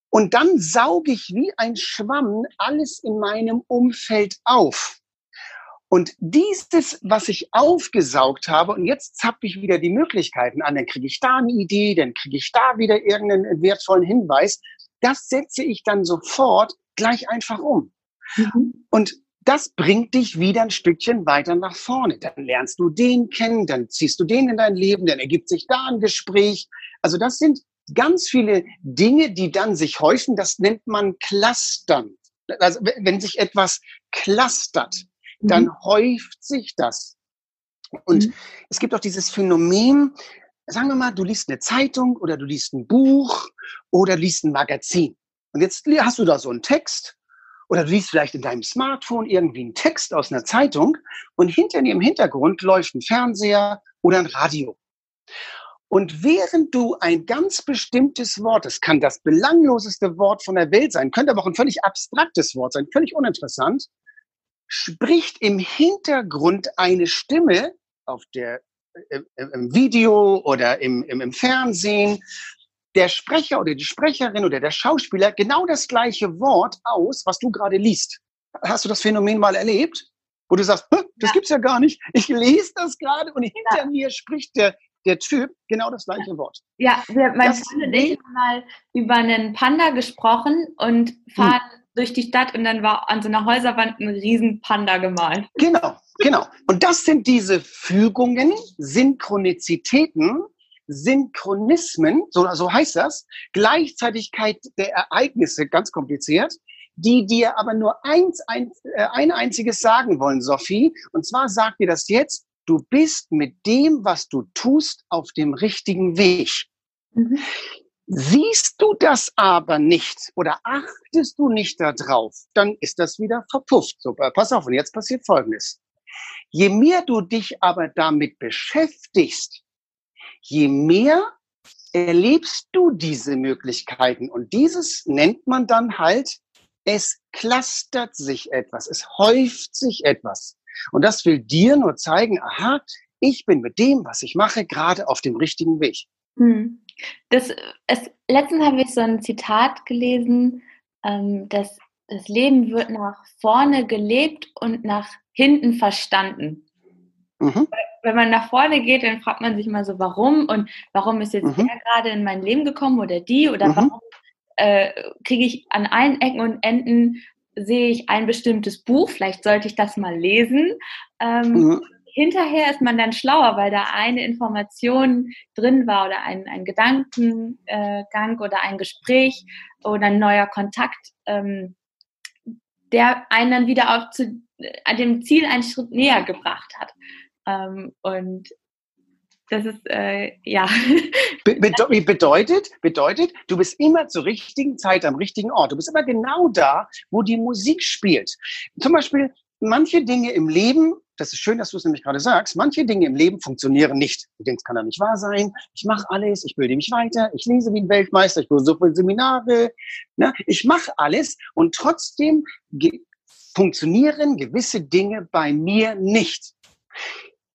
Und dann sauge ich wie ein Schwamm alles in meinem Umfeld auf. Und dieses, was ich aufgesaugt habe, und jetzt zappe ich wieder die Möglichkeiten an, dann kriege ich da eine Idee, dann kriege ich da wieder irgendeinen wertvollen Hinweis, das setze ich dann sofort gleich einfach um. Mhm. Und das bringt dich wieder ein Stückchen weiter nach vorne. Dann lernst du den kennen, dann ziehst du den in dein Leben, dann ergibt sich da ein Gespräch. Also das sind ganz viele Dinge, die dann sich häufen. Das nennt man Clustern. Also wenn sich etwas clustert, dann mhm. häuft sich das. Und mhm. es gibt auch dieses Phänomen, sagen wir mal, du liest eine Zeitung oder du liest ein Buch oder liest ein Magazin. Und jetzt hast du da so einen Text oder du liest vielleicht in deinem Smartphone irgendwie einen Text aus einer Zeitung und hinter dir im Hintergrund läuft ein Fernseher oder ein Radio. Und während du ein ganz bestimmtes Wort, es kann das belangloseste Wort von der Welt sein, könnte aber auch ein völlig abstraktes Wort sein, völlig uninteressant, spricht im Hintergrund eine Stimme auf der, äh, im Video oder im, im, im Fernsehen, der Sprecher oder die Sprecherin oder der Schauspieler genau das gleiche Wort aus, was du gerade liest. Hast du das Phänomen mal erlebt? Wo du sagst, das ja. gibt's ja gar nicht. Ich lese das gerade und hinter ja. mir spricht der, der Typ genau das gleiche Wort. Ja, wir, mein Freund und ich haben mal über einen Panda gesprochen und fahren hm durch die Stadt und dann war an so einer Häuserwand ein riesen Panda gemalt. Genau, genau. Und das sind diese Fügungen, Synchronizitäten, Synchronismen, so, so heißt das, Gleichzeitigkeit der Ereignisse, ganz kompliziert, die dir aber nur eins, ein, äh, ein einziges sagen wollen, Sophie. Und zwar sagt dir das jetzt, du bist mit dem, was du tust, auf dem richtigen Weg. Mhm. Siehst du das aber nicht oder achtest du nicht darauf, dann ist das wieder verpufft. So, pass auf, und jetzt passiert Folgendes. Je mehr du dich aber damit beschäftigst, je mehr erlebst du diese Möglichkeiten. Und dieses nennt man dann halt, es clustert sich etwas, es häuft sich etwas. Und das will dir nur zeigen, aha, ich bin mit dem, was ich mache, gerade auf dem richtigen Weg. Hm. Das, es, letztens habe ich so ein Zitat gelesen, ähm, dass das Leben wird nach vorne gelebt und nach hinten verstanden. Mhm. Wenn man nach vorne geht, dann fragt man sich mal so, warum und warum ist jetzt mhm. der gerade in mein Leben gekommen oder die oder mhm. warum äh, kriege ich an allen Ecken und Enden sehe ich ein bestimmtes Buch, vielleicht sollte ich das mal lesen. Ähm, mhm hinterher ist man dann schlauer, weil da eine Information drin war oder ein, ein Gedankengang oder ein Gespräch oder ein neuer Kontakt, ähm, der einen dann wieder auf zu, an dem Ziel einen Schritt näher gebracht hat. Ähm, und das ist, äh, ja. [LAUGHS] Be bedeutet, bedeutet, du bist immer zur richtigen Zeit am richtigen Ort. Du bist immer genau da, wo die Musik spielt. Zum Beispiel, manche Dinge im Leben, das ist schön, dass du es nämlich gerade sagst, manche Dinge im Leben funktionieren nicht. Du denkst, kann doch nicht wahr sein. Ich mache alles, ich bilde mich weiter, ich lese wie ein Weltmeister, ich besuche Seminare, ne? ich mache alles und trotzdem ge funktionieren gewisse Dinge bei mir nicht.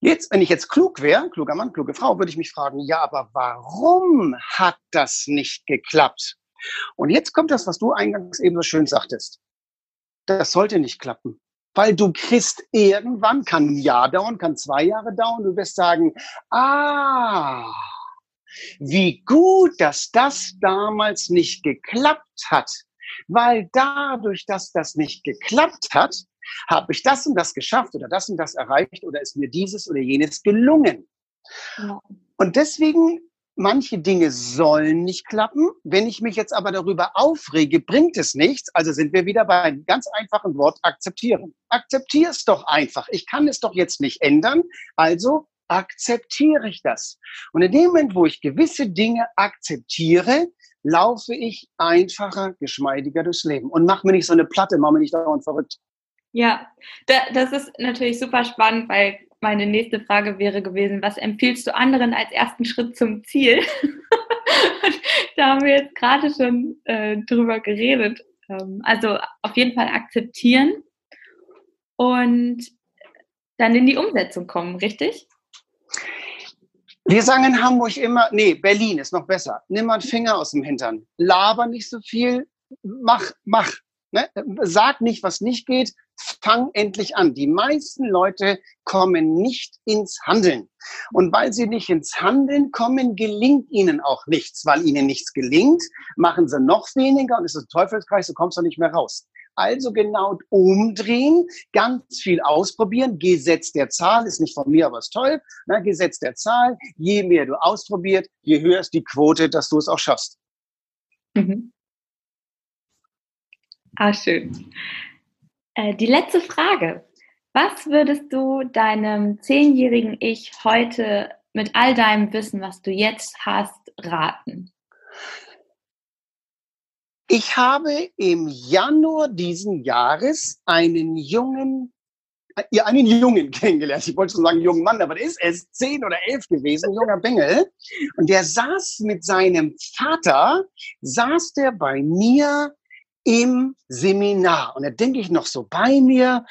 Jetzt, wenn ich jetzt klug wäre, kluger Mann, kluge Frau, würde ich mich fragen, ja, aber warum hat das nicht geklappt? Und jetzt kommt das, was du eingangs eben so schön sagtest. Das sollte nicht klappen weil du kriegst irgendwann, kann ein Jahr dauern, kann zwei Jahre dauern, du wirst sagen, ah, wie gut, dass das damals nicht geklappt hat. Weil dadurch, dass das nicht geklappt hat, habe ich das und das geschafft oder das und das erreicht oder ist mir dieses oder jenes gelungen. Ja. Und deswegen manche Dinge sollen nicht klappen. Wenn ich mich jetzt aber darüber aufrege, bringt es nichts. Also sind wir wieder bei einem ganz einfachen Wort akzeptieren. Akzeptier es doch einfach. Ich kann es doch jetzt nicht ändern. Also akzeptiere ich das. Und in dem Moment, wo ich gewisse Dinge akzeptiere, laufe ich einfacher, geschmeidiger durchs Leben und mach mir nicht so eine Platte, mach mir nicht dauernd verrückt. Ja, das ist natürlich super spannend, weil meine nächste Frage wäre gewesen, was empfiehlst du anderen als ersten Schritt zum Ziel? [LAUGHS] da haben wir jetzt gerade schon äh, drüber geredet. Ähm, also auf jeden Fall akzeptieren und dann in die Umsetzung kommen, richtig? Wir sagen in Hamburg immer, nee, Berlin ist noch besser. Nimm mal einen Finger aus dem Hintern. Laber nicht so viel. Mach, mach. Ne? Sag nicht, was nicht geht. Fang endlich an. Die meisten Leute kommen nicht ins Handeln. Und weil sie nicht ins Handeln kommen, gelingt ihnen auch nichts. Weil ihnen nichts gelingt, machen sie noch weniger und es ist ein Teufelskreis, du kommst da nicht mehr raus. Also genau umdrehen, ganz viel ausprobieren. Gesetz der Zahl ist nicht von mir, aber ist toll. Na, Gesetz der Zahl. Je mehr du ausprobiert, je höher ist die Quote, dass du es auch schaffst. Mhm. Ah, schön. Äh, die letzte Frage. Was würdest du deinem zehnjährigen Ich heute mit all deinem Wissen, was du jetzt hast, raten? Ich habe im Januar diesen Jahres einen jungen, äh, ja, einen Jungen [LAUGHS] kennengelernt. Ich wollte schon sagen jungen Mann, aber der ist erst zehn oder elf gewesen, junger Bengel. Und der saß mit seinem Vater, saß der bei mir im Seminar. Und da denke ich noch so bei mir,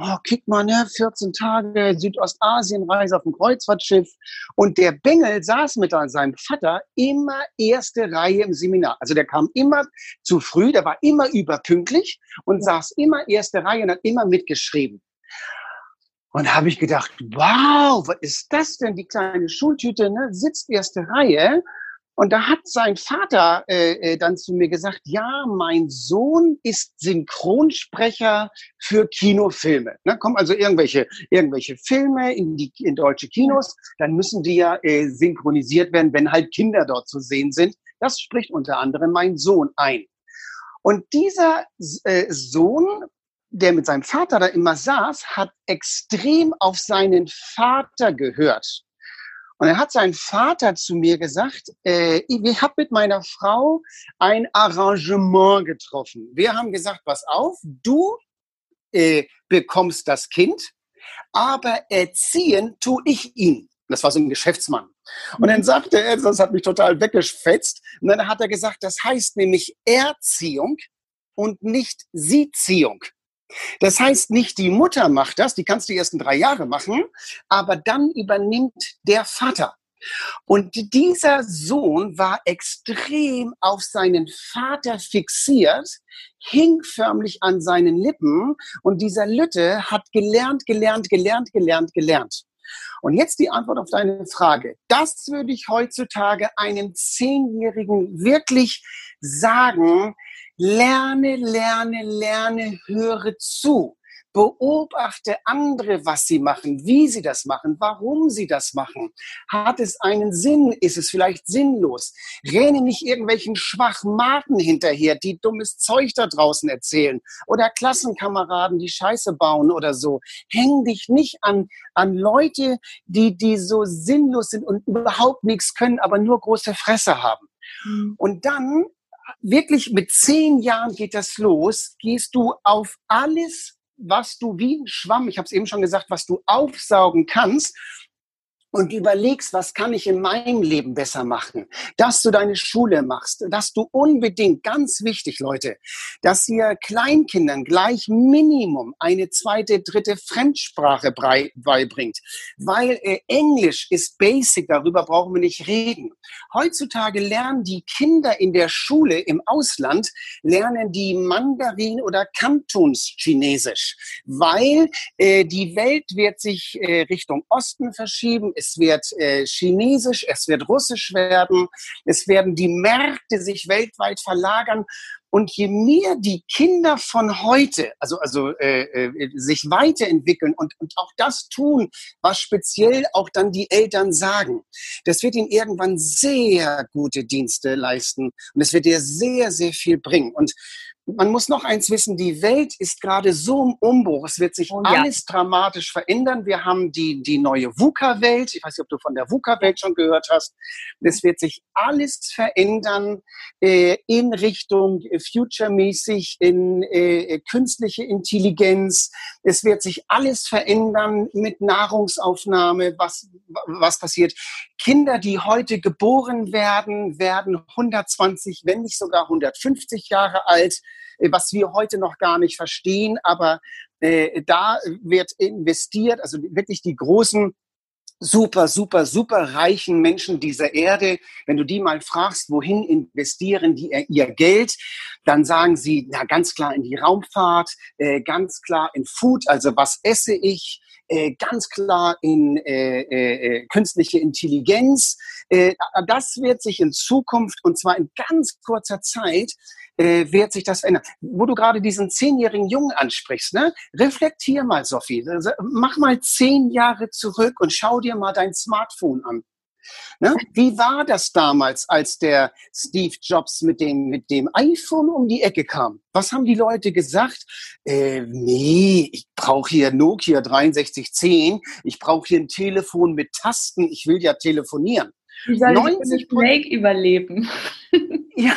oh, kick mal, ne, 14 Tage Südostasienreise auf dem Kreuzfahrtschiff. Und der Bengel saß mit seinem Vater immer erste Reihe im Seminar. Also der kam immer zu früh, der war immer überpünktlich und saß immer erste Reihe und hat immer mitgeschrieben. Und habe ich gedacht, wow, was ist das denn? Die kleine Schultüte ne, sitzt erste Reihe und da hat sein Vater äh, äh, dann zu mir gesagt, ja, mein Sohn ist Synchronsprecher für Kinofilme. Ne, kommen also irgendwelche, irgendwelche Filme in die in deutsche Kinos, dann müssen die ja äh, synchronisiert werden, wenn halt Kinder dort zu sehen sind. Das spricht unter anderem mein Sohn ein. Und dieser äh, Sohn, der mit seinem Vater da immer saß, hat extrem auf seinen Vater gehört. Und dann hat sein Vater zu mir gesagt, äh, ich habe mit meiner Frau ein Arrangement getroffen. Wir haben gesagt, pass auf, du äh, bekommst das Kind, aber erziehen tu ich ihn. Das war so ein Geschäftsmann. Und dann sagte er, das hat mich total weggeschwätzt, und dann hat er gesagt, das heißt nämlich Erziehung und nicht Sieziehung. Das heißt, nicht die Mutter macht das, die kannst du die ersten drei Jahre machen, aber dann übernimmt der Vater. Und dieser Sohn war extrem auf seinen Vater fixiert, hing förmlich an seinen Lippen und dieser Lütte hat gelernt, gelernt, gelernt, gelernt, gelernt. Und jetzt die Antwort auf deine Frage. Das würde ich heutzutage einem Zehnjährigen wirklich sagen, Lerne, lerne, lerne, höre zu. Beobachte andere, was sie machen, wie sie das machen, warum sie das machen. Hat es einen Sinn? Ist es vielleicht sinnlos? Renne nicht irgendwelchen Schwachmaten hinterher, die dummes Zeug da draußen erzählen oder Klassenkameraden, die Scheiße bauen oder so. Häng dich nicht an, an Leute, die, die so sinnlos sind und überhaupt nichts können, aber nur große Fresse haben. Mhm. Und dann wirklich mit zehn Jahren geht das los, gehst du auf alles, was du wie ein Schwamm, ich habe es eben schon gesagt, was du aufsaugen kannst und überlegst, was kann ich in meinem Leben besser machen, dass du deine Schule machst, dass du unbedingt, ganz wichtig, Leute, dass ihr Kleinkindern gleich Minimum eine zweite, dritte Fremdsprache beibringt, weil äh, Englisch ist basic, darüber brauchen wir nicht reden. Heutzutage lernen die Kinder in der Schule im Ausland, lernen die Mandarin oder Kantonschinesisch, weil äh, die Welt wird sich äh, Richtung Osten verschieben, es wird äh, Chinesisch, es wird Russisch werden, es werden die Märkte sich weltweit verlagern. Und je mehr die Kinder von heute, also, also äh, äh, sich weiterentwickeln und, und auch das tun, was speziell auch dann die Eltern sagen, das wird ihnen irgendwann sehr gute Dienste leisten und es wird dir sehr, sehr viel bringen. Und man muss noch eins wissen, die Welt ist gerade so im Umbruch. Es wird sich oh, ja. alles dramatisch verändern. Wir haben die, die neue VUCA-Welt. Ich weiß nicht, ob du von der VUCA-Welt schon gehört hast. Es wird sich alles verändern äh, in Richtung äh, future-mäßig, in äh, künstliche Intelligenz. Es wird sich alles verändern mit Nahrungsaufnahme, was, was passiert. Kinder, die heute geboren werden, werden 120, wenn nicht sogar 150 Jahre alt, äh, was wir heute noch gar nicht verstehen. Aber äh, da wird investiert, also wirklich die großen super, super, super reichen Menschen dieser Erde, wenn du die mal fragst, wohin investieren die ihr Geld, dann sagen sie, na ganz klar in die Raumfahrt, äh, ganz klar in Food, also was esse ich, äh, ganz klar in äh, äh, äh, künstliche Intelligenz. Äh, das wird sich in Zukunft und zwar in ganz kurzer Zeit äh, wird sich das ändern. Wo du gerade diesen zehnjährigen Jungen ansprichst, ne? reflektier mal, Sophie. Mach mal zehn Jahre zurück und schau dir mal dein Smartphone an. Ne? Wie war das damals, als der Steve Jobs mit dem, mit dem iPhone um die Ecke kam? Was haben die Leute gesagt? Äh, nee, ich brauche hier Nokia 6310, ich brauche hier ein Telefon mit Tasten, ich will ja telefonieren. Wie soll 90 Snake überleben? Ja,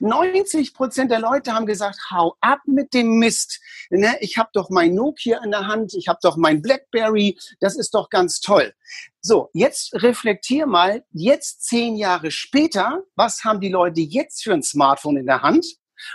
90 Prozent der Leute haben gesagt, hau ab mit dem Mist. Ne? Ich habe doch mein Nokia in der Hand, ich habe doch mein Blackberry, das ist doch ganz toll. So, jetzt reflektier mal, jetzt zehn Jahre später, was haben die Leute jetzt für ein Smartphone in der Hand?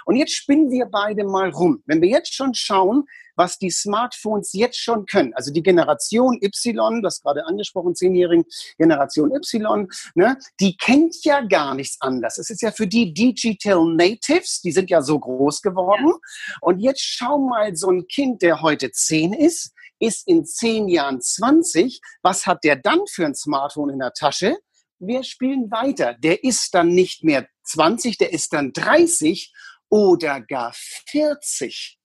Und jetzt spinnen wir beide mal rum. Wenn wir jetzt schon schauen, was die Smartphones jetzt schon können. Also die Generation Y, das gerade angesprochen, zehnjährigen Generation Y, ne, die kennt ja gar nichts anderes. Es ist ja für die Digital Natives, die sind ja so groß geworden. Ja. Und jetzt schau mal so ein Kind, der heute zehn ist, ist in zehn Jahren 20. Was hat der dann für ein Smartphone in der Tasche? Wir spielen weiter. Der ist dann nicht mehr 20, der ist dann 30 oder gar 40.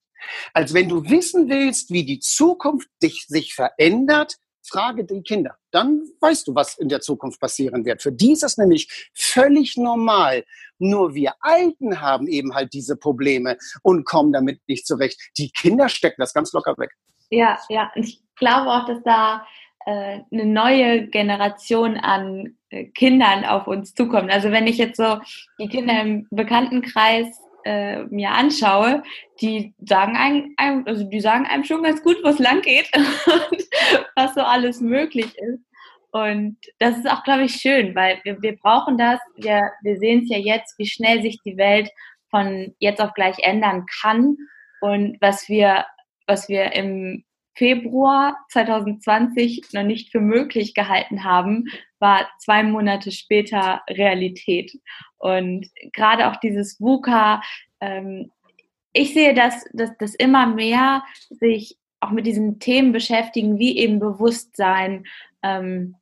Also wenn du wissen willst, wie die Zukunft dich, sich verändert, frage die Kinder. Dann weißt du, was in der Zukunft passieren wird. Für die ist das nämlich völlig normal. Nur wir Alten haben eben halt diese Probleme und kommen damit nicht zurecht. Die Kinder stecken das ganz locker weg. Ja, ja. Und ich glaube auch, dass da äh, eine neue Generation an äh, Kindern auf uns zukommt. Also wenn ich jetzt so die Kinder im Bekanntenkreis äh, mir anschaue, die sagen einem, also die sagen einem schon ganz gut, wo es lang geht [LAUGHS] und was so alles möglich ist. Und das ist auch, glaube ich, schön, weil wir, wir brauchen das. Wir, wir sehen es ja jetzt, wie schnell sich die Welt von jetzt auf gleich ändern kann. Und was wir, was wir im Februar 2020 noch nicht für möglich gehalten haben, war zwei Monate später Realität. Und gerade auch dieses VUCA, ähm, ich sehe, dass, dass, dass immer mehr sich auch mit diesen Themen beschäftigen, wie eben Bewusstsein, ähm,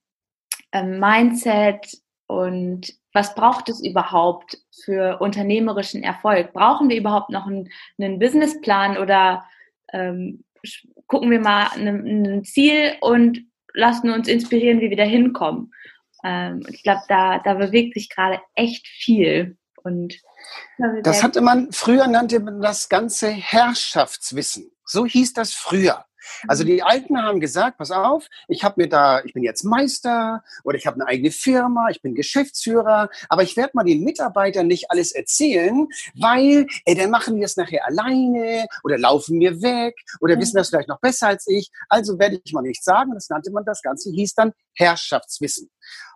ähm, Mindset und was braucht es überhaupt für unternehmerischen Erfolg? Brauchen wir überhaupt noch einen, einen Businessplan oder ähm, gucken wir mal ein Ziel und lassen uns inspirieren, wie wir da hinkommen? Ähm, ich glaube, da, da bewegt sich gerade echt viel. Und das hatte man, früher nannte man das Ganze Herrschaftswissen. So hieß das früher. Also mhm. die Alten haben gesagt, pass auf, ich habe mir da, ich bin jetzt Meister oder ich habe eine eigene Firma, ich bin Geschäftsführer, aber ich werde mal den Mitarbeitern nicht alles erzählen, weil ey, dann machen wir es nachher alleine oder laufen mir weg oder wissen das vielleicht noch besser als ich. Also werde ich mal nichts sagen. Das nannte man das Ganze, hieß dann Herrschaftswissen.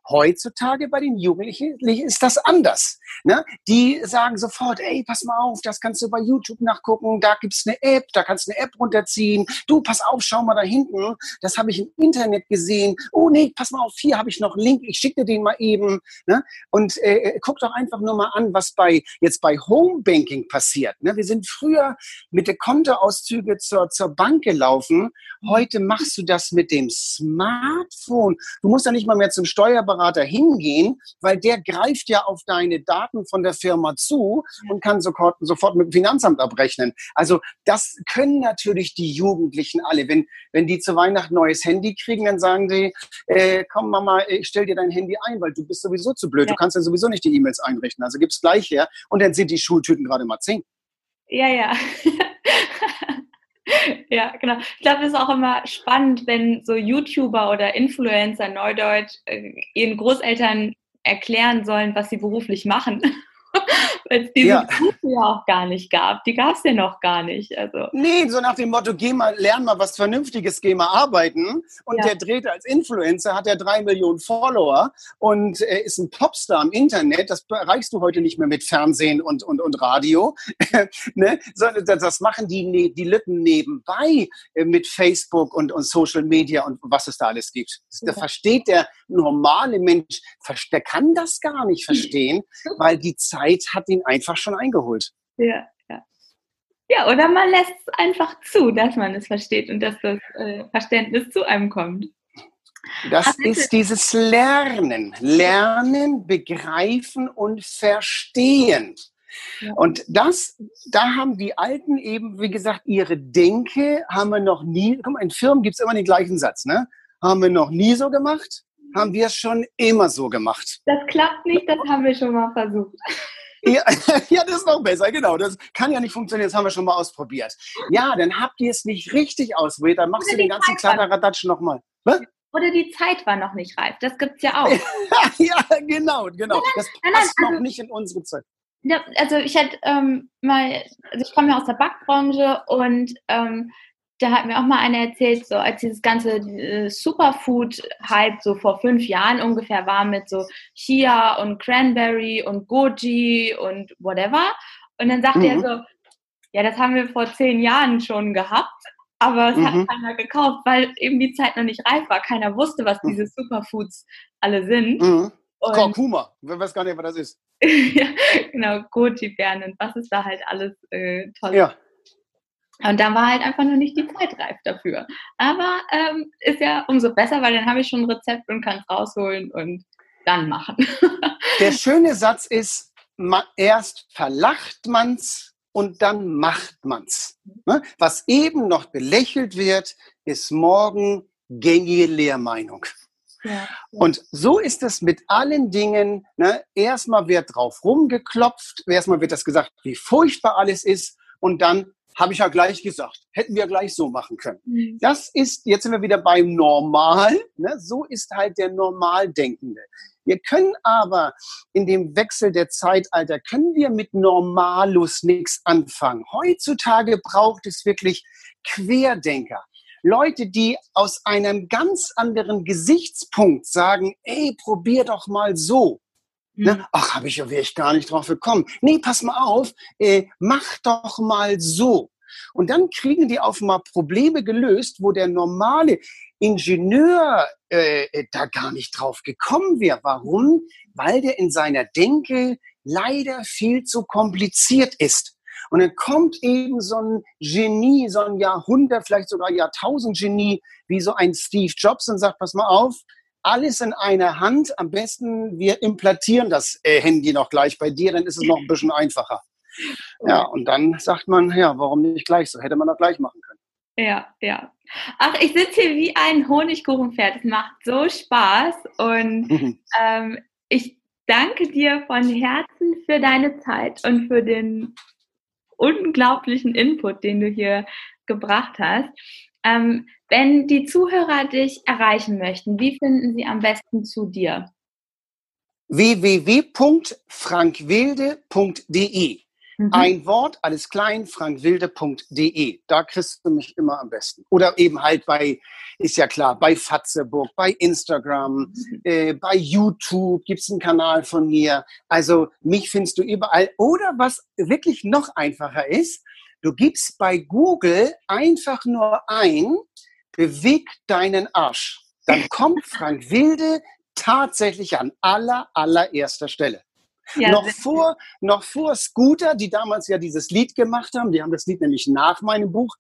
Heutzutage bei den Jugendlichen ist das anders. Ne? Die sagen sofort, ey, pass mal auf, das kannst du bei YouTube nachgucken, da gibt's eine App, da kannst du eine App runterziehen. Du, pass auf, schau mal da hinten, das habe ich im Internet gesehen. Oh nee, pass mal auf, hier habe ich noch einen Link, ich schicke dir den mal eben. Ne? Und äh, äh, guck doch einfach nur mal an, was bei jetzt bei Homebanking passiert. Ne? Wir sind früher mit der Kontoauszüge zur, zur Bank gelaufen. Heute machst du das mit dem Smartphone. Du musst ja nicht mal mehr zum Steuerberater Steuerberater hingehen, weil der greift ja auf deine Daten von der Firma zu und kann sofort, sofort mit dem Finanzamt abrechnen. Also das können natürlich die Jugendlichen alle. Wenn, wenn die zu Weihnachten ein neues Handy kriegen, dann sagen sie, äh, komm Mama, ich stell dir dein Handy ein, weil du bist sowieso zu blöd. Ja. Du kannst ja sowieso nicht die E-Mails einrichten. Also gib's gleich her und dann sind die Schultüten gerade mal zehn. Ja, ja. [LAUGHS] [LAUGHS] ja, genau. Ich glaube, es ist auch immer spannend, wenn so YouTuber oder Influencer Neudeutsch äh, ihren Großeltern erklären sollen, was sie beruflich machen. [LAUGHS] [LAUGHS] Weil es diese ja. Berufe ja auch gar nicht gab. Die gab es ja noch gar nicht. Also. Nee, so nach dem Motto, geh mal, lern mal was Vernünftiges, geh mal arbeiten. Und ja. der dreht als Influencer, hat er drei Millionen Follower und äh, ist ein Popstar im Internet. Das erreichst du heute nicht mehr mit Fernsehen und, und, und Radio. [LAUGHS] ne? Das machen die, ne, die Lücken nebenbei äh, mit Facebook und, und Social Media und was es da alles gibt. Da versteht der normale Mensch, der kann das gar nicht verstehen, [LAUGHS] weil die Zeit hat ihn einfach schon eingeholt. Ja, ja. Ja, oder man lässt es einfach zu, dass man es versteht und dass das äh, Verständnis zu einem kommt. Das Ach, ist dieses Lernen. Lernen, begreifen und verstehen. Ja. Und das, da haben die Alten eben, wie gesagt, ihre Denke haben wir noch nie, guck mal, in Firmen gibt es immer den gleichen Satz, ne? Haben wir noch nie so gemacht, haben wir es schon immer so gemacht. Das klappt nicht, das haben wir schon mal versucht. Ja, [LAUGHS] ja, das ist noch besser, genau. Das kann ja nicht funktionieren, das haben wir schon mal ausprobiert. Ja, dann habt ihr es nicht richtig ausprobiert, dann machst Oder du den ganzen Kladderadatsch nochmal. Oder die Zeit war noch nicht reif, das gibt es ja auch. [LAUGHS] ja, genau, genau. Das passt also, noch nicht in unsere Zeit. Ja, also ich hatte ähm, mal, also ich komme ja aus der Backbranche und ähm, da hat mir auch mal einer erzählt, so als dieses ganze äh, Superfood-Hype so vor fünf Jahren ungefähr war mit so Chia und Cranberry und Goji und whatever. Und dann sagte mhm. er so, ja, das haben wir vor zehn Jahren schon gehabt, aber es mhm. hat keiner gekauft, weil eben die Zeit noch nicht reif war. Keiner wusste, was mhm. diese Superfoods alle sind. Mhm. Kurkuma, wer weiß gar nicht, was das ist. [LAUGHS] ja, genau, Goji-Beeren und was ist da halt alles äh, toll. Ja. Und dann war halt einfach noch nicht die Zeit reif dafür. Aber ähm, ist ja umso besser, weil dann habe ich schon ein Rezept und kann es rausholen und dann machen. [LAUGHS] Der schöne Satz ist, erst verlacht man's und dann macht man's. Ne? Was eben noch belächelt wird, ist morgen gängige Lehrmeinung. Ja. Und so ist es mit allen Dingen. Ne? Erstmal wird drauf rumgeklopft, erstmal wird das gesagt, wie furchtbar alles ist, und dann habe ich ja gleich gesagt. Hätten wir gleich so machen können. Mhm. Das ist, jetzt sind wir wieder beim Normal. Ne? So ist halt der Normaldenkende. Wir können aber in dem Wechsel der Zeitalter, können wir mit Normalus nichts anfangen. Heutzutage braucht es wirklich Querdenker. Leute, die aus einem ganz anderen Gesichtspunkt sagen, ey, probier doch mal so. Ne? Mhm. Ach, habe ich ja wäre ich gar nicht drauf gekommen. Nee, pass mal auf, äh, mach doch mal so. Und dann kriegen die auf mal Probleme gelöst, wo der normale Ingenieur äh, äh, da gar nicht drauf gekommen wäre. Warum? Weil der in seiner Denke leider viel zu kompliziert ist. Und dann kommt eben so ein Genie, so ein Jahrhundert, vielleicht sogar Jahrtausend-Genie, wie so ein Steve Jobs und sagt, pass mal auf, alles in einer Hand. Am besten, wir implantieren das äh, Handy noch gleich bei dir, dann ist es noch ein bisschen einfacher. Ja, und dann sagt man, ja, warum nicht gleich so? Hätte man doch gleich machen können. Ja, ja. Ach, ich sitze hier wie ein Honigkuchenpferd. Es macht so Spaß und mhm. ähm, ich danke dir von Herzen für deine Zeit und für den unglaublichen Input, den du hier gebracht hast. Ähm, wenn die Zuhörer dich erreichen möchten, wie finden sie am besten zu dir? www.frankwilde.de mhm. Ein Wort, alles klein, frankwilde.de. Da kriegst du mich immer am besten. Oder eben halt bei, ist ja klar, bei Fatzeburg, bei Instagram, mhm. äh, bei YouTube gibt's einen Kanal von mir. Also mich findest du überall. Oder was wirklich noch einfacher ist, du gibst bei Google einfach nur ein, beweg deinen Arsch. Dann [LAUGHS] kommt Frank Wilde tatsächlich an aller, allererster Stelle. Ja, noch, vor, noch vor Scooter, die damals ja dieses Lied gemacht haben, die haben das Lied nämlich nach meinem Buch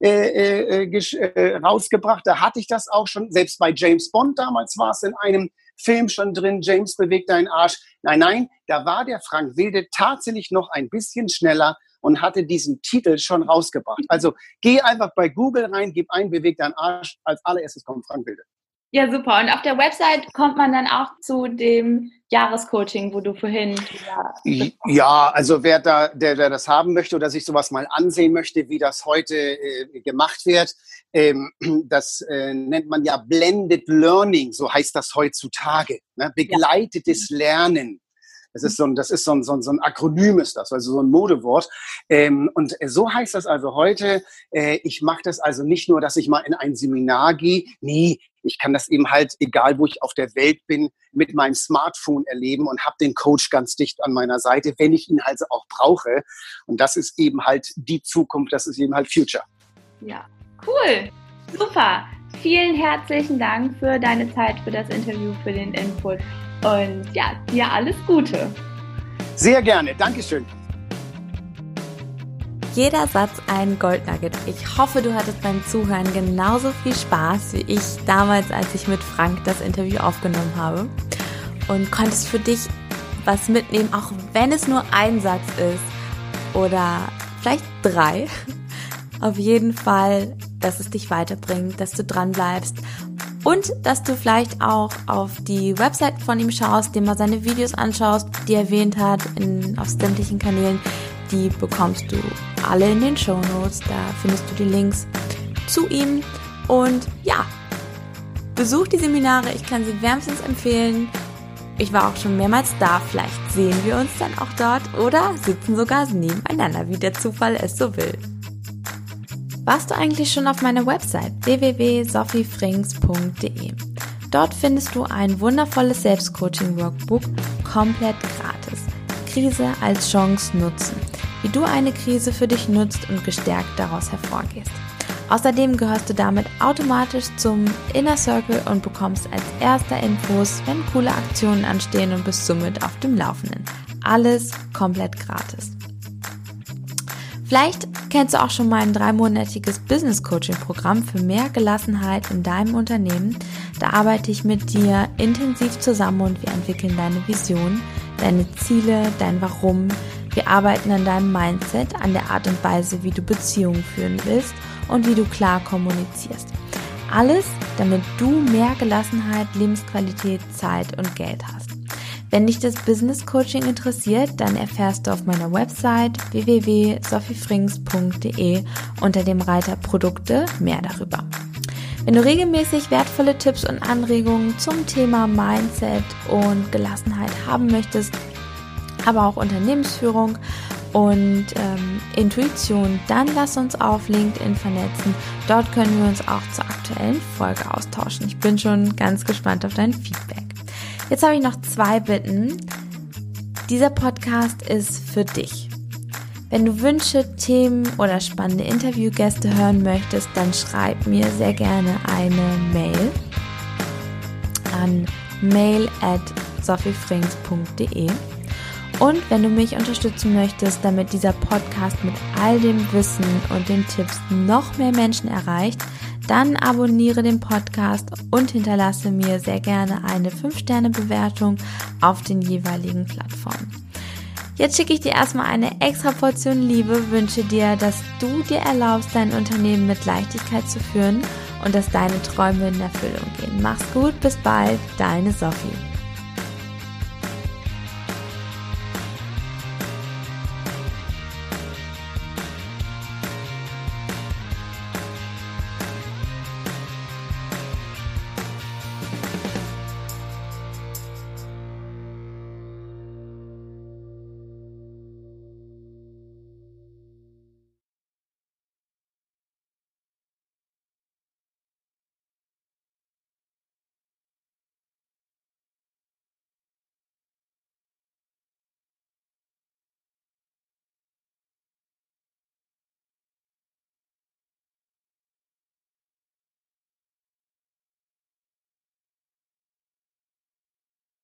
äh, äh, äh, rausgebracht, da hatte ich das auch schon, selbst bei James Bond damals war es in einem Film schon drin, James bewegt deinen Arsch. Nein, nein, da war der Frank Wilde tatsächlich noch ein bisschen schneller und hatte diesen Titel schon rausgebracht. Also geh einfach bei Google rein, gib ein, bewegt deinen Arsch. Als allererstes kommt Frank Wilde. Ja, super. Und auf der Website kommt man dann auch zu dem Jahrescoaching, wo du vorhin. Ja, also wer da, der, der das haben möchte oder sich sowas mal ansehen möchte, wie das heute äh, gemacht wird, ähm, das äh, nennt man ja Blended Learning, so heißt das heutzutage. Ne? Begleitetes ja. Lernen. Das ist so ein, das ist so ein, so ein, so ein Akronym ist das, also so ein Modewort. Ähm, und so heißt das also heute. Äh, ich mache das also nicht nur, dass ich mal in ein Seminar gehe. Nee, ich kann das eben halt, egal wo ich auf der Welt bin, mit meinem Smartphone erleben und habe den Coach ganz dicht an meiner Seite, wenn ich ihn also auch brauche. Und das ist eben halt die Zukunft, das ist eben halt Future. Ja, cool. Super. Vielen herzlichen Dank für deine Zeit, für das Interview, für den Input. Und ja, dir alles Gute. Sehr gerne. Dankeschön. Jeder Satz ein Goldnugget. Ich hoffe, du hattest beim Zuhören genauso viel Spaß wie ich damals, als ich mit Frank das Interview aufgenommen habe. Und konntest für dich was mitnehmen, auch wenn es nur ein Satz ist oder vielleicht drei. [LAUGHS] Auf jeden Fall, dass es dich weiterbringt, dass du dran bleibst und dass du vielleicht auch auf die Website von ihm schaust, dir mal seine Videos anschaust, die er erwähnt hat, in, auf sämtlichen Kanälen. Die bekommst du alle in den Show Notes. Da findest du die Links zu ihm. Und ja, besuch die Seminare. Ich kann sie wärmstens empfehlen. Ich war auch schon mehrmals da. Vielleicht sehen wir uns dann auch dort oder sitzen sogar nebeneinander, wie der Zufall es so will. Warst du eigentlich schon auf meiner Website www.sophiefrings.de? Dort findest du ein wundervolles Selbstcoaching-Workbook komplett gratis. Krise als Chance nutzen. Wie du eine Krise für dich nutzt und gestärkt daraus hervorgehst. Außerdem gehörst du damit automatisch zum Inner Circle und bekommst als erster Infos, wenn coole Aktionen anstehen und bist somit auf dem Laufenden. Alles komplett gratis. Vielleicht kennst du auch schon mein dreimonatiges Business Coaching Programm für mehr Gelassenheit in deinem Unternehmen. Da arbeite ich mit dir intensiv zusammen und wir entwickeln deine Vision, deine Ziele, dein Warum. Wir arbeiten an deinem Mindset, an der Art und Weise, wie du Beziehungen führen willst und wie du klar kommunizierst. Alles, damit du mehr Gelassenheit, Lebensqualität, Zeit und Geld hast. Wenn dich das Business Coaching interessiert, dann erfährst du auf meiner Website www.sophiefrings.de unter dem Reiter Produkte mehr darüber. Wenn du regelmäßig wertvolle Tipps und Anregungen zum Thema Mindset und Gelassenheit haben möchtest, aber auch Unternehmensführung und ähm, Intuition, dann lass uns auf LinkedIn vernetzen. Dort können wir uns auch zur aktuellen Folge austauschen. Ich bin schon ganz gespannt auf dein Feedback. Jetzt habe ich noch zwei Bitten. Dieser Podcast ist für dich. Wenn du Wünsche, Themen oder spannende Interviewgäste hören möchtest, dann schreib mir sehr gerne eine Mail an mail at sophiefrings.de. Und wenn du mich unterstützen möchtest, damit dieser Podcast mit all dem Wissen und den Tipps noch mehr Menschen erreicht, dann abonniere den Podcast und hinterlasse mir sehr gerne eine 5-Sterne-Bewertung auf den jeweiligen Plattformen. Jetzt schicke ich dir erstmal eine extra Portion Liebe, wünsche dir, dass du dir erlaubst, dein Unternehmen mit Leichtigkeit zu führen und dass deine Träume in Erfüllung gehen. Mach's gut, bis bald, deine Sophie.